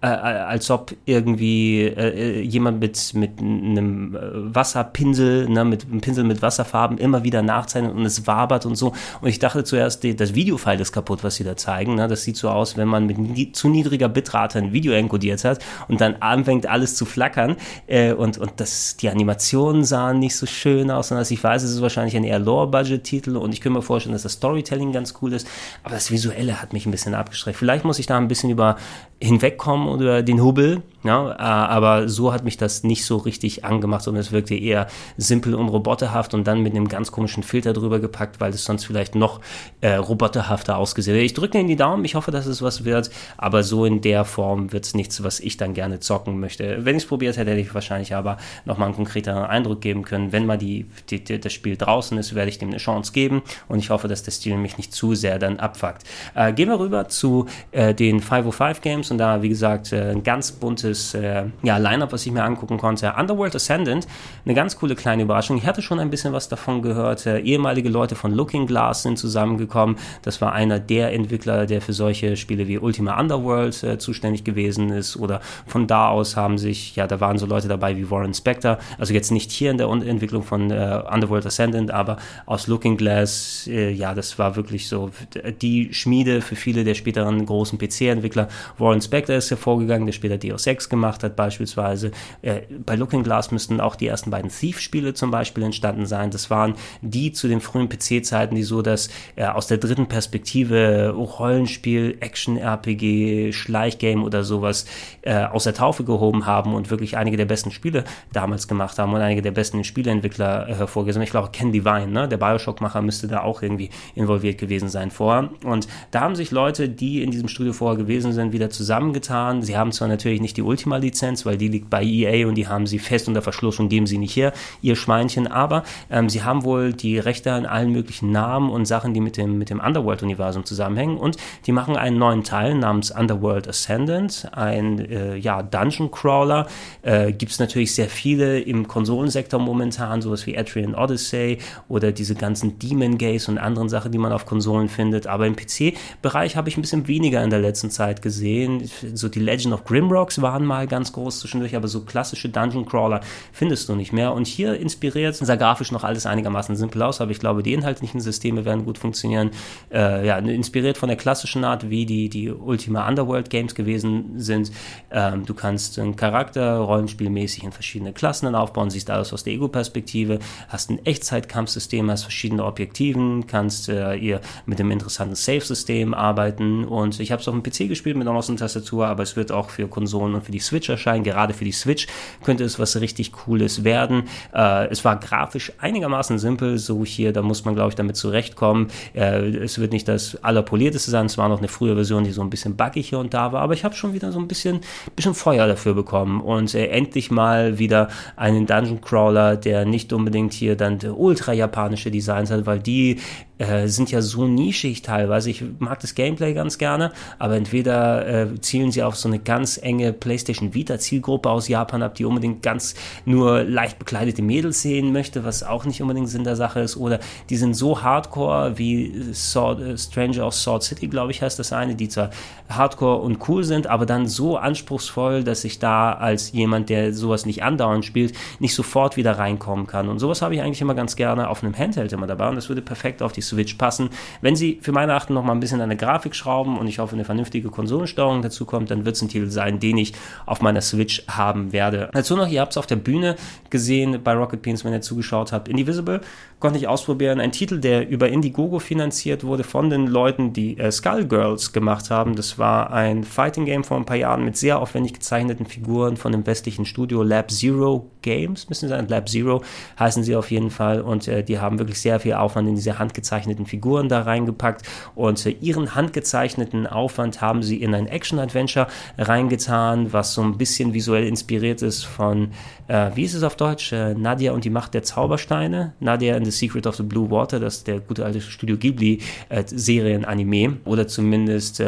äh, äh, als ob irgendwie äh, äh, jemand mit, mit einem äh, Wasserpinsel, ne, mit einem Pinsel mit Wasserfarben immer wieder nachzeichnet und es wabert und so. Und ich dachte zuerst, die, das Videofile ist kaputt, was sie da zeigen. Ne? Das sieht so aus, wenn man mit nie, zu niedriger Bitrate ein Video encodiert hat und dann anfängt alles zu flackern. Äh, und und das, die Animationen sahen nicht so schön aus. Und als ich weiß, es ist wahrscheinlich ein eher Lower-Budget-Titel und ich könnte mir vorstellen, dass das Storytelling ganz cool ist. Aber das Visuelle hat mich ein bisschen abgestreckt. Vielleicht muss ich da ein bisschen über hinwegkommen oder den Hubbel ja, äh, aber so hat mich das nicht so richtig angemacht, sondern es wirkte eher simpel und roboterhaft und dann mit einem ganz komischen Filter drüber gepackt, weil es sonst vielleicht noch äh, roboterhafter ausgesehen wäre. Ich drücke Ihnen die Daumen, ich hoffe, dass es was wird, aber so in der Form wird es nichts, was ich dann gerne zocken möchte. Wenn ich es probiert hätte, hätte ich wahrscheinlich aber nochmal einen konkreteren Eindruck geben können. Wenn mal die, die, die, das Spiel draußen ist, werde ich dem eine Chance geben und ich hoffe, dass der Stil mich nicht zu sehr dann abfuckt. Äh, gehen wir rüber zu äh, den 505 Games und da, wie gesagt, äh, ein ganz buntes cooles äh, ja, Line-Up, was ich mir angucken konnte. Underworld Ascendant, eine ganz coole kleine Überraschung. Ich hatte schon ein bisschen was davon gehört. Äh, ehemalige Leute von Looking Glass sind zusammengekommen. Das war einer der Entwickler, der für solche Spiele wie Ultima Underworld äh, zuständig gewesen ist. Oder von da aus haben sich, ja, da waren so Leute dabei wie Warren Spector. Also jetzt nicht hier in der Entwicklung von äh, Underworld Ascendant, aber aus Looking Glass, äh, ja, das war wirklich so die Schmiede für viele der späteren großen PC-Entwickler. Warren Spector ist hervorgegangen, der später Deus Ex gemacht hat beispielsweise. Äh, bei Looking Glass müssten auch die ersten beiden Thief-Spiele zum Beispiel entstanden sein. Das waren die zu den frühen PC-Zeiten, die so das äh, aus der dritten Perspektive Rollenspiel, Action-RPG, Schleichgame oder sowas äh, aus der Taufe gehoben haben und wirklich einige der besten Spiele damals gemacht haben und einige der besten Spieleentwickler äh. Ich glaube, Ken Levine, ne, der Bioshock-Macher, müsste da auch irgendwie involviert gewesen sein vorher. Und da haben sich Leute, die in diesem Studio vorher gewesen sind, wieder zusammengetan. Sie haben zwar natürlich nicht die Ultima-Lizenz, weil die liegt bei EA und die haben sie fest unter Verschluss und geben sie nicht her, ihr Schweinchen. Aber ähm, sie haben wohl die Rechte an allen möglichen Namen und Sachen, die mit dem, mit dem Underworld-Universum zusammenhängen. Und die machen einen neuen Teil namens Underworld Ascendant, ein äh, ja, Dungeon Crawler. Äh, Gibt es natürlich sehr viele im Konsolensektor momentan, sowas wie Atrian Odyssey oder diese ganzen Demon Gaze und anderen Sachen, die man auf Konsolen findet. Aber im PC-Bereich habe ich ein bisschen weniger in der letzten Zeit gesehen. So die Legend of Grimrocks waren waren mal ganz groß zwischendurch, aber so klassische Dungeon Crawler findest du nicht mehr. Und hier inspiriert, sah grafisch noch alles einigermaßen simpel aus, aber ich glaube, die inhaltlichen Systeme werden gut funktionieren. Äh, ja, inspiriert von der klassischen Art, wie die, die Ultima Underworld Games gewesen sind. Ähm, du kannst einen Charakter rollenspielmäßig in verschiedene Klassen dann aufbauen, siehst alles aus der Ego-Perspektive, hast ein Echtzeitkampfsystem, hast verschiedene Objektiven, kannst äh, ihr mit einem interessanten Save-System arbeiten und ich habe es auf dem PC gespielt mit einer Tastatur, aber es wird auch für Konsolen und für die Switch erscheinen. Gerade für die Switch könnte es was richtig Cooles werden. Äh, es war grafisch einigermaßen simpel, so hier, da muss man, glaube ich, damit zurechtkommen. Äh, es wird nicht das allerpolierteste sein, es war noch eine frühe Version, die so ein bisschen buggig hier und da war, aber ich habe schon wieder so ein bisschen, bisschen Feuer dafür bekommen und äh, endlich mal wieder einen Dungeon Crawler, der nicht unbedingt hier dann ultra japanische Designs hat, weil die äh, sind ja so nischig teilweise. Ich mag das Gameplay ganz gerne, aber entweder äh, zielen sie auf so eine ganz enge PlayStation Vita Zielgruppe aus Japan ab, die unbedingt ganz nur leicht bekleidete Mädels sehen möchte, was auch nicht unbedingt Sinn der Sache ist, oder die sind so hardcore wie Sword, äh, Stranger of Sword City, glaube ich, heißt das eine, die zwar hardcore und cool sind, aber dann so anspruchsvoll, dass ich da als jemand, der sowas nicht andauernd spielt, nicht sofort wieder reinkommen kann. Und sowas habe ich eigentlich immer ganz gerne auf einem Handheld immer dabei und das würde perfekt auf die Switch passen. Wenn sie für meine Achten noch mal ein bisschen an der Grafik schrauben und ich hoffe, eine vernünftige Konsolensteuerung dazu kommt, dann wird es ein Titel sein, den ich auf meiner Switch haben werde. Dazu noch, ihr habt es auf der Bühne gesehen bei Rocket Beans, wenn ihr zugeschaut habt. Indivisible konnte ich ausprobieren. Ein Titel, der über Indiegogo finanziert wurde von den Leuten, die äh, Skullgirls gemacht haben. Das war ein Fighting Game vor ein paar Jahren mit sehr aufwendig gezeichneten Figuren von dem westlichen Studio Lab Zero Games, müssen sie sein. Lab Zero heißen sie auf jeden Fall. Und äh, die haben wirklich sehr viel Aufwand in diese handgezeichneten Figuren da reingepackt. Und äh, ihren handgezeichneten Aufwand haben sie in ein Action-Adventure reingetan, was so ein bisschen visuell inspiriert ist von, äh, wie ist es auf Deutsch? Äh, Nadia und die Macht der Zaubersteine. Nadia and the Secret of the Blue Water, das ist der gute alte Studio Ghibli äh. Oder zumindest, äh,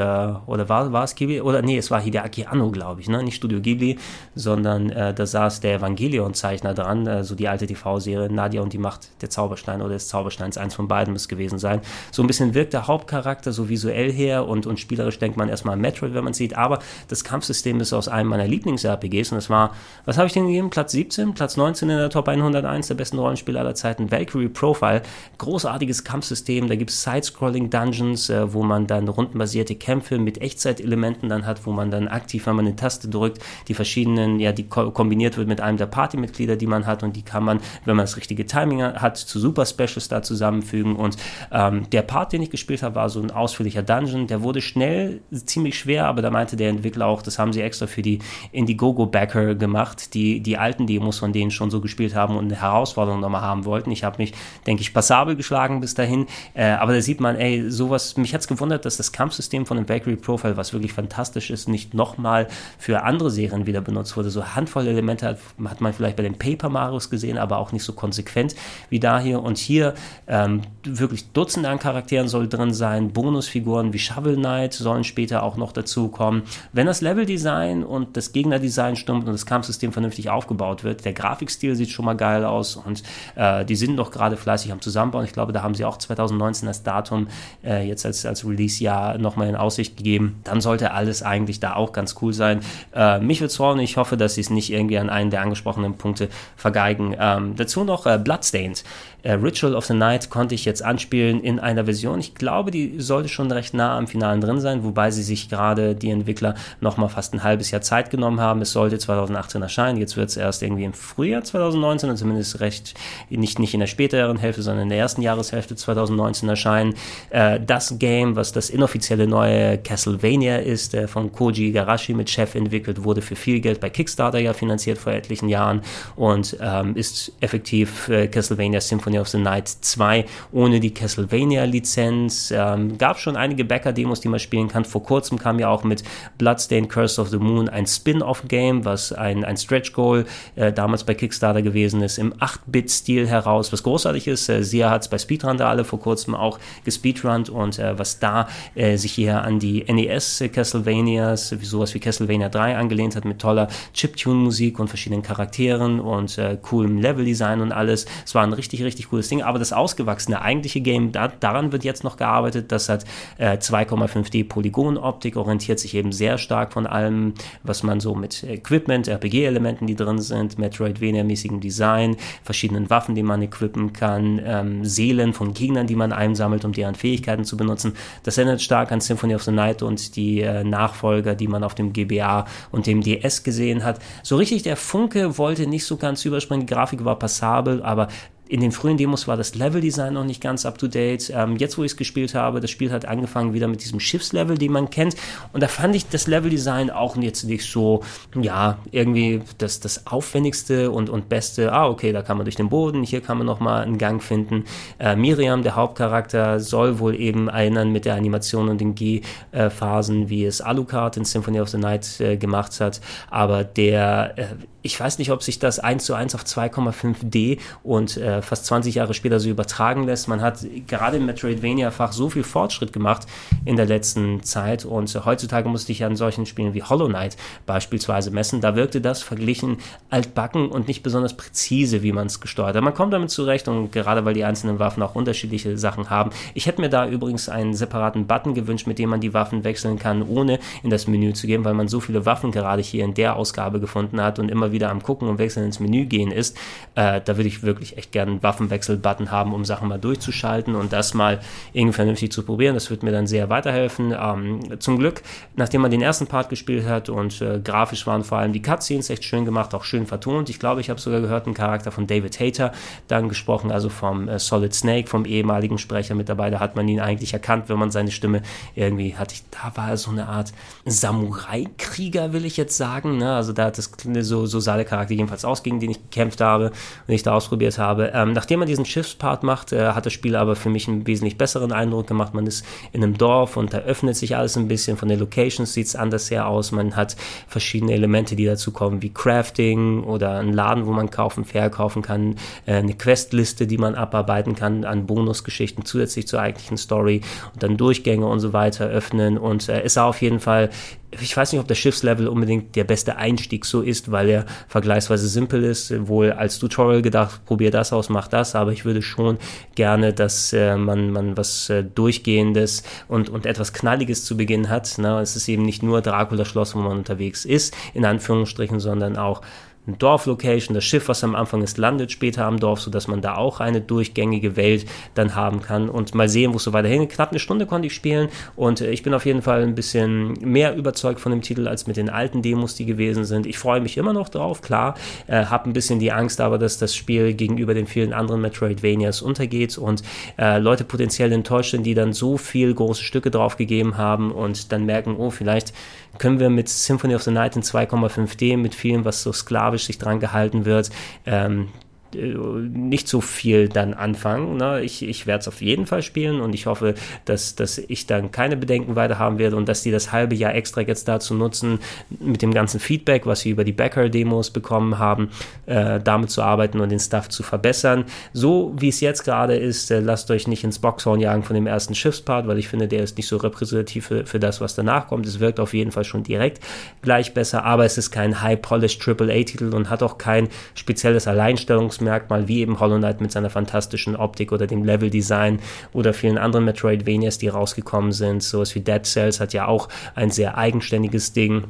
oder war, war es Ghibli? Oder nee, es war Hideaki Anno, glaube ich, ne? Nicht Studio Ghibli, sondern da saß der Evangelion-Zeichner dran, äh, so die alte TV-Serie Nadia und die Macht der Zaubersteine oder des Zaubersteins, eins von beiden muss gewesen sein. So ein bisschen wirkt der Hauptcharakter so visuell her und, und spielerisch denkt man erstmal an Metroid, wenn man sieht, aber das Kampfsystem ist aus einem meiner Lieblings-RPGs und es war, was habe ich denn gegeben? Platz 17, Platz 19 in der Top 101 der besten Rollenspiele aller Zeiten, Valkyrie Profile. Großartiges Kampfsystem, da gibt es Side-Scrolling-Dungeons, äh, wo man dann rundenbasierte Kämpfe mit Echtzeitelementen dann hat, wo man dann aktiv, wenn man eine Taste drückt, die verschiedenen, ja, die ko kombiniert wird mit einem der Partymitglieder, die man hat und die kann man, wenn man das richtige Timing hat, zu Super Specials da zusammenfügen und ähm, der Part, den ich gespielt habe, war so ein ausführlicher Dungeon, der wurde schnell ziemlich schwer, aber da meinte der Entwickler auch, das haben sie extra für die Indiegogo-Backer gemacht, die die alten Demos von denen schon so gespielt haben und eine Herausforderung nochmal haben wollten. Ich habe mich, denke ich, passabel geschlagen bis dahin, äh, aber da sieht man, ey, sowas, mich hat es gewundert, dass das Kampfsystem von dem Valkyrie Profile, was wirklich fantastisch ist, nicht nochmal für andere Serien wieder benutzt wurde. So handvoll Elemente hat, hat man vielleicht bei den Paper Marios gesehen, aber auch nicht so konsequent wie da hier. Und hier ähm, wirklich Dutzende an Charakteren soll drin sein, Bonusfiguren wie Shovel Knight sollen später auch noch dazu kommen. Wenn das Leveldesign und das Gegnerdesign stimmt und das Kampfsystem vernünftig aufgebaut wird, der Grafikstil sieht schon mal geil aus und äh, die sind doch gerade fleißig am Zusammenbauen. Ich glaube, da haben sie auch 2019 das Datum äh, jetzt als, als Release-Jahr nochmal in Aussicht gegeben. Dann sollte alles eigentlich da auch ganz cool sein. Äh, mich würde freuen, ich hoffe, dass sie es nicht irgendwie an einen der angesprochenen Punkte vergeigen. Ähm, dazu noch äh, Bloodstained. Äh, Ritual of the Night konnte ich jetzt anspielen in einer Version. Ich glaube, die sollte schon recht nah am Finalen drin sein, wobei sie sich gerade die Entwickler nochmal fast ein halbes Jahr Zeit genommen haben. Es sollte 2018 erscheinen, jetzt wird es erst irgendwie im Frühjahr 2019 und zumindest recht, nicht, nicht in der späteren Hälfte, sondern in der ersten Jahreshälfte 2019 erscheinen. Äh, das Game, was das inoffizielle neue Castlevania ist, äh, von Koji Igarashi mit Chef entwickelt, wurde für viel Geld bei Kickstarter ja finanziert vor etlichen Jahren und ähm, ist effektiv äh, Castlevania Symphony of the Night 2 ohne die Castlevania-Lizenz. Ähm, gab schon einige Backer-Demos, die man spielen kann. Vor kurzem kam ja auch mit Bloodstained Curse of the Moon ein Spin-off-Game, was ein, ein Stretch-Goal äh, damals bei Kickstarter gewesen ist, im 8-Bit-Stil heraus, was großartig ist. Äh, Sia hat es bei Speedrun da alle vor kurzem auch gespeedrunnt und äh, was da äh, sich hier an die NES Castlevanias, wie sowas wie Castlevania 3 angelehnt hat, mit toller Chiptune-Musik und verschiedenen Charakteren und äh, coolem Level-Design und alles. Es war ein richtig, richtig cooles Ding, aber das ausgewachsene eigentliche Game, da, daran wird jetzt noch gearbeitet. Das hat äh, 2,5D Polygonoptik, orientiert sich eben sehr stark von allem, was man so mit Equipment, RPG-Elementen, die drin sind, Metroidvania-mäßigem Design, verschiedenen Waffen, die man equippen kann, ähm, Seelen von Gegnern, die man einsammelt, um deren Fähigkeiten zu benutzen. Das erinnert stark an Symphony of the Night und die äh, Nachfolger, die man auf dem GBA und dem DS gesehen hat. So richtig der Funke wollte nicht so ganz überspringen. Die Grafik war passabel, aber in den frühen Demos war das Leveldesign noch nicht ganz up to date. Ähm, jetzt, wo ich es gespielt habe, das Spiel hat angefangen wieder mit diesem Schiffslevel, den man kennt. Und da fand ich das Leveldesign auch jetzt nicht so, ja, irgendwie das, das aufwendigste und, und beste. Ah, okay, da kann man durch den Boden, hier kann man nochmal einen Gang finden. Äh, Miriam, der Hauptcharakter, soll wohl eben erinnern mit der Animation und den G-Phasen, wie es Alucard in Symphony of the Night äh, gemacht hat. Aber der, äh, ich weiß nicht, ob sich das 1 zu 1 auf 2,5D und äh, fast 20 Jahre später so übertragen lässt. Man hat gerade im Metroidvania-Fach so viel Fortschritt gemacht in der letzten Zeit und äh, heutzutage musste ich an solchen Spielen wie Hollow Knight beispielsweise messen. Da wirkte das verglichen altbacken und nicht besonders präzise, wie man es gesteuert hat. Man kommt damit zurecht und gerade weil die einzelnen Waffen auch unterschiedliche Sachen haben. Ich hätte mir da übrigens einen separaten Button gewünscht, mit dem man die Waffen wechseln kann, ohne in das Menü zu gehen, weil man so viele Waffen gerade hier in der Ausgabe gefunden hat und immer wieder am Gucken und Wechseln ins Menü gehen ist. Äh, da würde ich wirklich echt gerne einen Waffenwechsel-Button haben, um Sachen mal durchzuschalten und das mal irgendwie vernünftig zu probieren. Das wird mir dann sehr weiterhelfen. Ähm, zum Glück, nachdem man den ersten Part gespielt hat und äh, grafisch waren vor allem die Cutscenes echt schön gemacht, auch schön vertont. Ich glaube, ich habe sogar gehört, einen Charakter von David Hater dann gesprochen, also vom äh, Solid Snake, vom ehemaligen Sprecher mit dabei. Da hat man ihn eigentlich erkannt, wenn man seine Stimme irgendwie hatte. Ich, da war er so eine Art Samurai-Krieger, will ich jetzt sagen. Ne? Also da hat das so, so sah der Charakter jedenfalls aus, gegen den ich gekämpft habe und ich da ausprobiert habe. Ähm, nachdem man diesen Schiffspart macht, äh, hat das Spiel aber für mich einen wesentlich besseren Eindruck gemacht. Man ist in einem Dorf und da öffnet sich alles ein bisschen. Von den Locations sieht es anders her aus. Man hat verschiedene Elemente, die dazu kommen, wie Crafting oder ein Laden, wo man kaufen, verkaufen kann, äh, eine Questliste, die man abarbeiten kann an Bonusgeschichten zusätzlich zur eigentlichen Story und dann Durchgänge und so weiter öffnen. Und äh, ist auf jeden Fall ich weiß nicht, ob der Schiffslevel unbedingt der beste Einstieg so ist, weil er vergleichsweise simpel ist. Wohl als Tutorial gedacht, probier das aus, mach das, aber ich würde schon gerne, dass äh, man, man was äh, Durchgehendes und, und etwas Knalliges zu Beginn hat. Ne? Es ist eben nicht nur Dracula-Schloss, wo man unterwegs ist, in Anführungsstrichen, sondern auch eine Dorflocation, das Schiff, was am Anfang ist, landet später am Dorf, sodass man da auch eine durchgängige Welt dann haben kann und mal sehen, wo es so weiterhin. Knapp eine Stunde konnte ich spielen und äh, ich bin auf jeden Fall ein bisschen mehr überzeugt von dem Titel als mit den alten Demos, die gewesen sind. Ich freue mich immer noch drauf, klar, äh, habe ein bisschen die Angst aber, dass das Spiel gegenüber den vielen anderen Metroidvanias untergeht und äh, Leute potenziell enttäuscht sind, die dann so viel große Stücke draufgegeben haben und dann merken, oh, vielleicht können wir mit Symphony of the Night in 2,5D, mit vielem, was so sklavisch sich dran gehalten wird, ähm, äh, nicht so viel dann anfangen. Ne? Ich, ich werde es auf jeden Fall spielen und ich hoffe, dass, dass ich dann keine Bedenken weiter haben werde und dass die das halbe Jahr extra jetzt dazu nutzen, mit dem ganzen Feedback, was sie über die Backer-Demos bekommen haben, äh, damit zu arbeiten und den Stuff zu verbessern. So wie es jetzt gerade ist, äh, lasst euch nicht ins Boxhorn jagen von dem ersten Schiffspart, weil ich finde, der ist nicht so repräsentativ für, für das, was danach kommt. Es wirkt auf jeden Fall schon direkt gleich besser, aber es ist kein High-Polished AAA-Titel und hat auch kein spezielles Alleinstellungs Alleinstellungsmerkmal, wie eben Hollow Knight mit seiner fantastischen Optik oder dem Leveldesign oder vielen anderen Metroidvanias, die rausgekommen sind. Sowas wie Dead Cells hat ja auch ein sehr eigenständiges Ding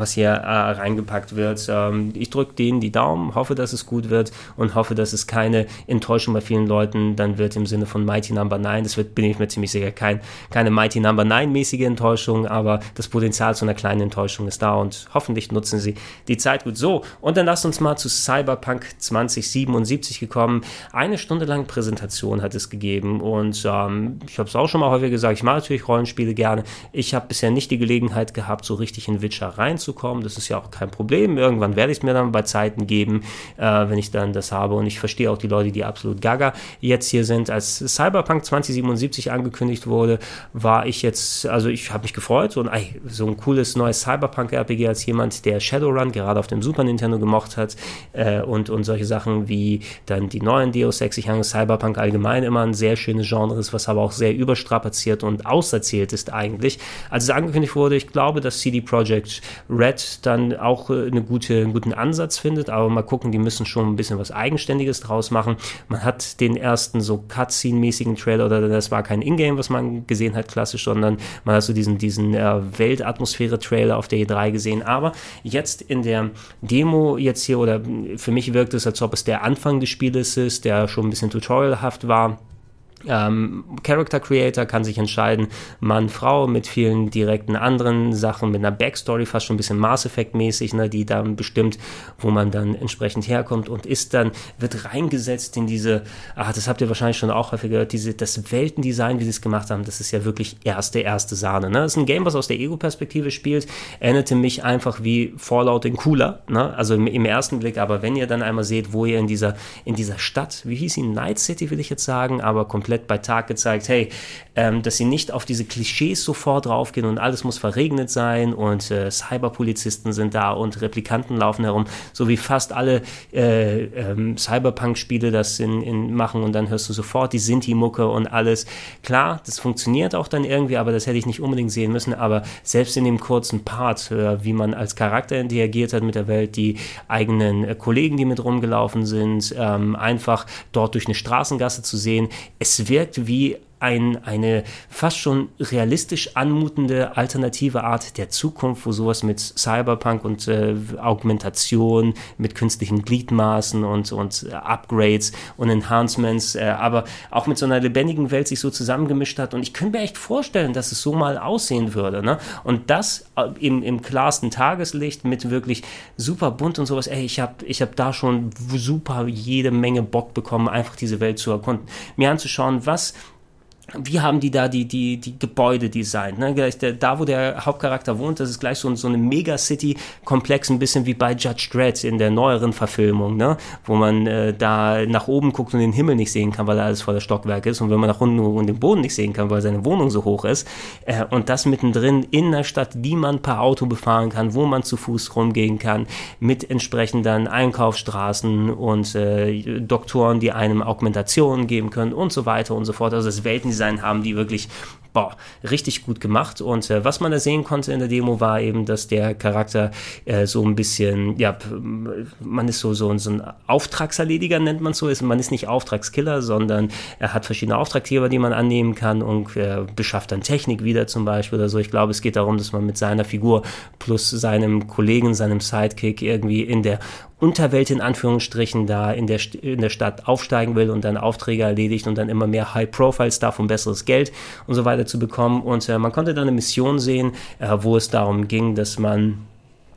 was hier äh, reingepackt wird. Ähm, ich drücke denen die Daumen, hoffe, dass es gut wird und hoffe, dass es keine Enttäuschung bei vielen Leuten dann wird im Sinne von Mighty Number 9. Das wird, bin ich mir ziemlich sicher, kein, keine Mighty Number 9 mäßige Enttäuschung, aber das Potenzial zu einer kleinen Enttäuschung ist da und hoffentlich nutzen sie die Zeit gut. So, und dann lasst uns mal zu Cyberpunk 2077 gekommen. Eine Stunde lang Präsentation hat es gegeben und ähm, ich habe es auch schon mal häufig gesagt, ich mache natürlich Rollenspiele gerne. Ich habe bisher nicht die Gelegenheit gehabt, so richtig in Witcher rein reinzukommen. Das ist ja auch kein Problem. Irgendwann werde ich es mir dann bei Zeiten geben, äh, wenn ich dann das habe. Und ich verstehe auch die Leute, die absolut gaga jetzt hier sind. Als Cyberpunk 2077 angekündigt wurde, war ich jetzt, also ich habe mich gefreut. So ein, so ein cooles neues Cyberpunk-RPG als jemand, der Shadowrun gerade auf dem Super Nintendo gemocht hat äh, und, und solche Sachen wie dann die neuen Deus Ex. Ich habe Cyberpunk allgemein immer ein sehr schönes Genre ist, was aber auch sehr überstrapaziert und auserzählt ist eigentlich. Als es angekündigt wurde, ich glaube, dass CD Projekt Red dann auch äh, eine gute, einen guten Ansatz findet, aber mal gucken, die müssen schon ein bisschen was Eigenständiges draus machen. Man hat den ersten so Cutscene-mäßigen Trailer, oder das war kein Ingame, was man gesehen hat, klassisch, sondern man hat so diesen, diesen äh, Weltatmosphäre-Trailer auf der E3 gesehen. Aber jetzt in der Demo jetzt hier, oder für mich wirkt es, als ob es der Anfang des Spieles ist, der schon ein bisschen tutorialhaft war ähm, Character Creator kann sich entscheiden, Mann, Frau, mit vielen direkten anderen Sachen, mit einer Backstory, fast schon ein bisschen Mass Effect mäßig, ne, die dann bestimmt, wo man dann entsprechend herkommt und ist dann, wird reingesetzt in diese, ach, das habt ihr wahrscheinlich schon auch häufig gehört, diese, das Weltendesign, wie sie es gemacht haben, das ist ja wirklich erste, erste Sahne, ne? Das ist ein Game, was aus der Ego-Perspektive spielt, erinnerte mich einfach wie Fallout in cooler, ne? Also im, im, ersten Blick, aber wenn ihr dann einmal seht, wo ihr in dieser, in dieser Stadt, wie hieß sie, Night City, will ich jetzt sagen, aber komplett komplett bei Tag gezeigt, hey, ähm, dass sie nicht auf diese Klischees sofort draufgehen und alles muss verregnet sein und äh, Cyberpolizisten sind da und Replikanten laufen herum, so wie fast alle äh, ähm, Cyberpunk-Spiele das in, in machen und dann hörst du sofort die Sinti-Mucke und alles. Klar, das funktioniert auch dann irgendwie, aber das hätte ich nicht unbedingt sehen müssen, aber selbst in dem kurzen Part, äh, wie man als Charakter interagiert hat mit der Welt, die eigenen äh, Kollegen, die mit rumgelaufen sind, ähm, einfach dort durch eine Straßengasse zu sehen, es wirkt wie ein, eine fast schon realistisch anmutende alternative Art der Zukunft, wo sowas mit Cyberpunk und äh, Augmentation, mit künstlichen Gliedmaßen und, und Upgrades und Enhancements, äh, aber auch mit so einer lebendigen Welt sich so zusammengemischt hat. Und ich könnte mir echt vorstellen, dass es so mal aussehen würde. Ne? Und das äh, im, im klarsten Tageslicht mit wirklich super bunt und sowas. Ey, ich habe ich hab da schon super jede Menge Bock bekommen, einfach diese Welt zu erkunden. Mir anzuschauen, was wie haben die da die, die, die Gebäude designt? Ne? Da, wo der Hauptcharakter wohnt, das ist gleich so, so eine Megacity-Komplex, ein bisschen wie bei Judge Dredd in der neueren Verfilmung, ne? wo man äh, da nach oben guckt und den Himmel nicht sehen kann, weil alles voller Stockwerk ist und wenn man nach unten und den Boden nicht sehen kann, weil seine Wohnung so hoch ist äh, und das mittendrin in der Stadt, die man per Auto befahren kann, wo man zu Fuß rumgehen kann, mit entsprechenden Einkaufsstraßen und äh, Doktoren, die einem Augmentationen geben können und so weiter und so fort. Also das Welten Design haben die wirklich boah, richtig gut gemacht. Und äh, was man da sehen konnte in der Demo war eben, dass der Charakter äh, so ein bisschen, ja, man ist so, so, so ein Auftragserlediger, nennt man so. Ist, man ist nicht Auftragskiller, sondern er hat verschiedene Auftraggeber, die man annehmen kann und äh, beschafft dann Technik wieder zum Beispiel oder so. Ich glaube, es geht darum, dass man mit seiner Figur plus seinem Kollegen, seinem Sidekick irgendwie in der Unterwelt in Anführungsstrichen da in der, in der Stadt aufsteigen will und dann Aufträge erledigt und dann immer mehr High-Profile-Stuff und besseres Geld und so weiter zu bekommen. Und äh, man konnte dann eine Mission sehen, äh, wo es darum ging, dass man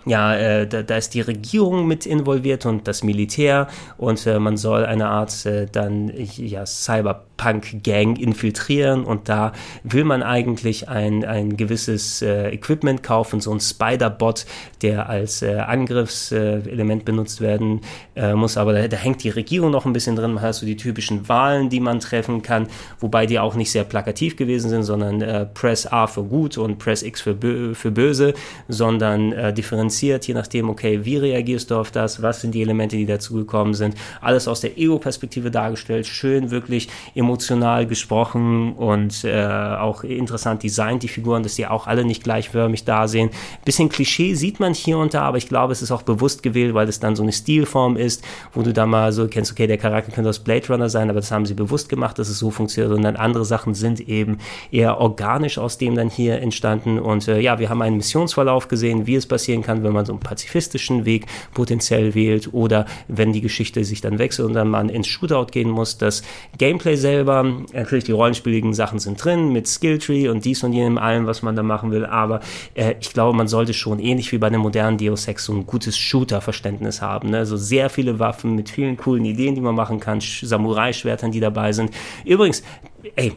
ja, äh, da, da ist die Regierung mit involviert und das Militär. Und äh, man soll eine Art äh, dann ja Cyber Punk-Gang infiltrieren. Und da will man eigentlich ein, ein gewisses äh, Equipment kaufen, so ein Spider-Bot, der als äh, Angriffselement benutzt werden äh, muss, aber da, da, hängt die Regierung noch ein bisschen drin, man hat so die typischen Wahlen, die man treffen kann, wobei die auch nicht sehr plakativ gewesen sind, sondern Press A für gut und Press X für, bö für böse, sondern äh, differenziert, je nachdem, okay, wie reagierst du auf das, was sind die Elemente, die dazugekommen sind, alles aus der Ego-Perspektive dargestellt, schön wirklich emotional emotional gesprochen und äh, auch interessant designt, die Figuren, dass die auch alle nicht gleichförmig da sehen. Bisschen Klischee sieht man hier und da, aber ich glaube, es ist auch bewusst gewählt, weil es dann so eine Stilform ist, wo du da mal so kennst, okay, der Charakter könnte aus Blade Runner sein, aber das haben sie bewusst gemacht, dass es so funktioniert und dann andere Sachen sind eben eher organisch aus dem dann hier entstanden und äh, ja, wir haben einen Missionsverlauf gesehen, wie es passieren kann, wenn man so einen pazifistischen Weg potenziell wählt oder wenn die Geschichte sich dann wechselt und dann man ins Shootout gehen muss. Das Gameplay selber. Natürlich, die rollenspieligen Sachen sind drin mit Skilltree und dies und jenem, allem, was man da machen will. Aber äh, ich glaube, man sollte schon ähnlich wie bei einem modernen Deus Ex so ein gutes Shooter-Verständnis haben. Ne? Also sehr viele Waffen mit vielen coolen Ideen, die man machen kann. Samurai-Schwertern, die dabei sind. Übrigens, ey,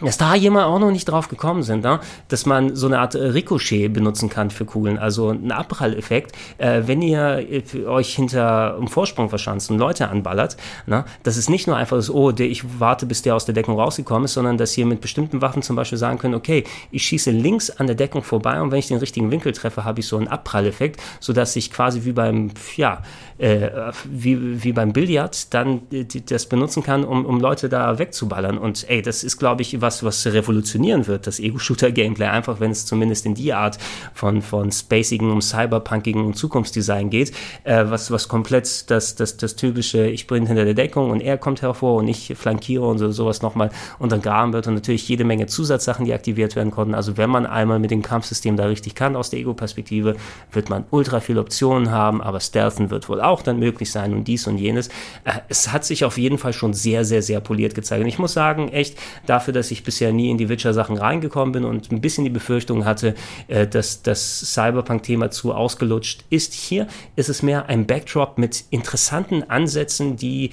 dass da jemand auch noch nicht drauf gekommen sind, ne? dass man so eine Art Ricochet benutzen kann für Kugeln, also ein Abpralleffekt, äh, wenn ihr äh, euch hinter einem Vorsprung verschanzt und Leute anballert, ne? das ist nicht nur einfach das, oh, der, ich warte, bis der aus der Deckung rausgekommen ist, sondern dass ihr mit bestimmten Waffen zum Beispiel sagen könnt, okay, ich schieße links an der Deckung vorbei und wenn ich den richtigen Winkel treffe, habe ich so einen Abpralleffekt, sodass ich quasi wie beim, ja, äh, wie, wie beim Billard dann äh, das benutzen kann, um, um Leute da wegzuballern und ey, das ist, glaube ich, was was, was revolutionieren wird, das Ego-Shooter-Gameplay, einfach wenn es zumindest in die Art von, von spacigem und cyberpunkigem und Zukunftsdesign geht, äh, was, was komplett das, das, das typische, ich bin hinter der Deckung und er kommt hervor und ich flankiere und so, sowas nochmal untergraben wird und natürlich jede Menge Zusatzsachen, die aktiviert werden konnten. Also wenn man einmal mit dem Kampfsystem da richtig kann aus der Ego-Perspektive, wird man ultra viele Optionen haben, aber Stealthen wird wohl auch dann möglich sein und dies und jenes. Äh, es hat sich auf jeden Fall schon sehr, sehr, sehr poliert gezeigt. Und ich muss sagen, echt, dafür, dass ich ich bisher nie in die Witcher-Sachen reingekommen bin und ein bisschen die Befürchtung hatte, äh, dass das Cyberpunk-Thema zu ausgelutscht ist. Hier ist es mehr ein Backdrop mit interessanten Ansätzen, die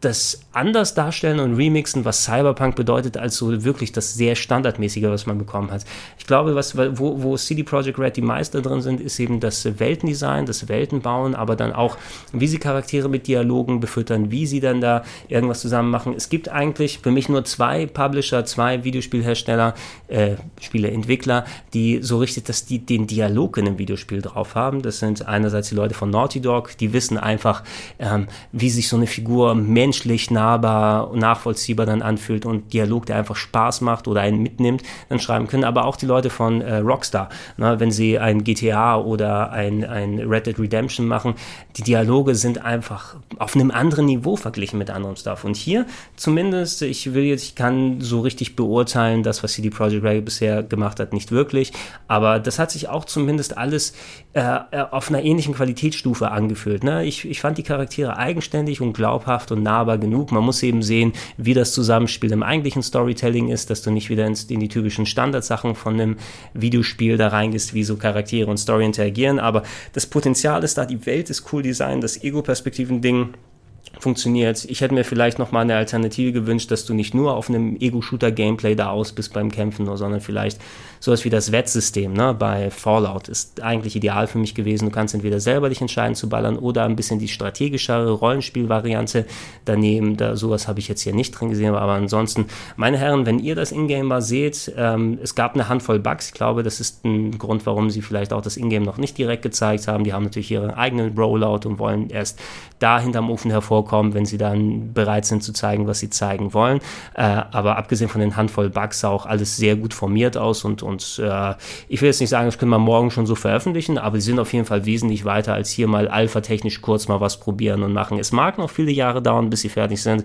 das anders darstellen und remixen, was Cyberpunk bedeutet, als so wirklich das sehr standardmäßige, was man bekommen hat. Ich glaube, was, wo, wo CD Projekt Red die Meister drin sind, ist eben das Weltendesign, das Weltenbauen, aber dann auch, wie sie Charaktere mit Dialogen befüttern, wie sie dann da irgendwas zusammen machen. Es gibt eigentlich für mich nur zwei Publisher, zwei Videospielhersteller, äh, Spieleentwickler, die so richtig, dass die den Dialog in einem Videospiel drauf haben. Das sind einerseits die Leute von Naughty Dog, die wissen einfach, ähm, wie sich so eine Figur menschlich nahbar, nachvollziehbar dann anfühlt und Dialog, der einfach Spaß macht oder einen mitnimmt, dann schreiben können. Aber auch die Leute von äh, Rockstar, ne, wenn sie ein GTA oder ein, ein Red Dead Redemption machen, die Dialoge sind einfach auf einem anderen Niveau verglichen mit anderem Stuff. Und hier zumindest, ich will jetzt, ich kann so richtig beurteilen, das, was CD Projekt Red bisher gemacht hat, nicht wirklich. Aber das hat sich auch zumindest alles äh, äh, auf einer ähnlichen Qualitätsstufe angefühlt. Ne? Ich, ich fand die Charaktere eigenständig und glaubhaft und nahbar genug. Man muss eben sehen, wie das Zusammenspiel im eigentlichen Storytelling ist, dass du nicht wieder in die typischen Standardsachen von einem Videospiel da reingehst, wie so Charaktere und Story interagieren. Aber das Potenzial ist da, die Welt ist cool design, das Ego-Perspektiven-Ding funktioniert. Ich hätte mir vielleicht noch mal eine Alternative gewünscht, dass du nicht nur auf einem Ego-Shooter-Gameplay da aus bist beim Kämpfen, sondern vielleicht sowas wie das Wettsystem ne, bei Fallout ist eigentlich ideal für mich gewesen. Du kannst entweder selber dich entscheiden zu ballern oder ein bisschen die strategischere Rollenspielvariante daneben. Da, sowas habe ich jetzt hier nicht drin gesehen, aber ansonsten, meine Herren, wenn ihr das Ingame mal seht, ähm, es gab eine Handvoll Bugs. Ich glaube, das ist ein Grund, warum sie vielleicht auch das Ingame noch nicht direkt gezeigt haben. Die haben natürlich ihren eigenen Rollout und wollen erst da hinterm Ofen hervorkommen, wenn sie dann bereit sind zu zeigen, was sie zeigen wollen. Äh, aber abgesehen von den Handvoll Bugs sah auch alles sehr gut formiert aus und, und äh, ich will jetzt nicht sagen, das können wir morgen schon so veröffentlichen, aber sie sind auf jeden Fall wesentlich weiter als hier mal alpha-technisch kurz mal was probieren und machen. Es mag noch viele Jahre dauern, bis sie fertig sind.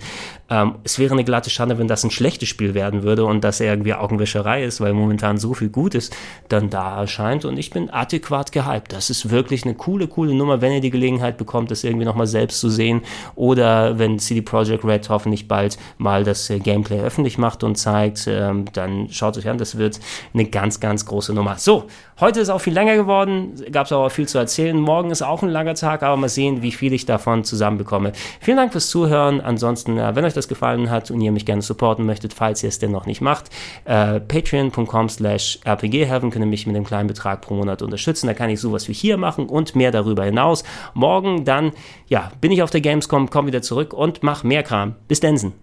Ähm, es wäre eine glatte Schande, wenn das ein schlechtes Spiel werden würde und das irgendwie Augenwäscherei ist, weil momentan so viel Gutes dann da erscheint und ich bin adäquat gehypt. Das ist wirklich eine coole, coole Nummer, wenn ihr die Gelegenheit bekommt, das irgendwie nochmal selbst zu sehen oder wenn CD Projekt Red hoffentlich bald mal das äh, Gameplay öffentlich macht und zeigt, ähm, dann schaut euch an, das wird eine ganz, ganz große Nummer. So, heute ist auch viel länger geworden, gab es aber viel zu erzählen. Morgen ist auch ein langer Tag, aber mal sehen, wie viel ich davon zusammenbekomme. Vielen Dank fürs Zuhören. Ansonsten, äh, wenn euch das gefallen hat und ihr mich gerne supporten möchtet, falls ihr es denn noch nicht macht, äh, patreon.com slash rpgheaven könnt ihr mich mit einem kleinen Betrag pro Monat unterstützen. Da kann ich sowas wie hier machen und mehr darüber hinaus. Morgen dann, ja, bin ich auf der Gamescom, komm wieder zurück und mach mehr Kram. Bis Densen.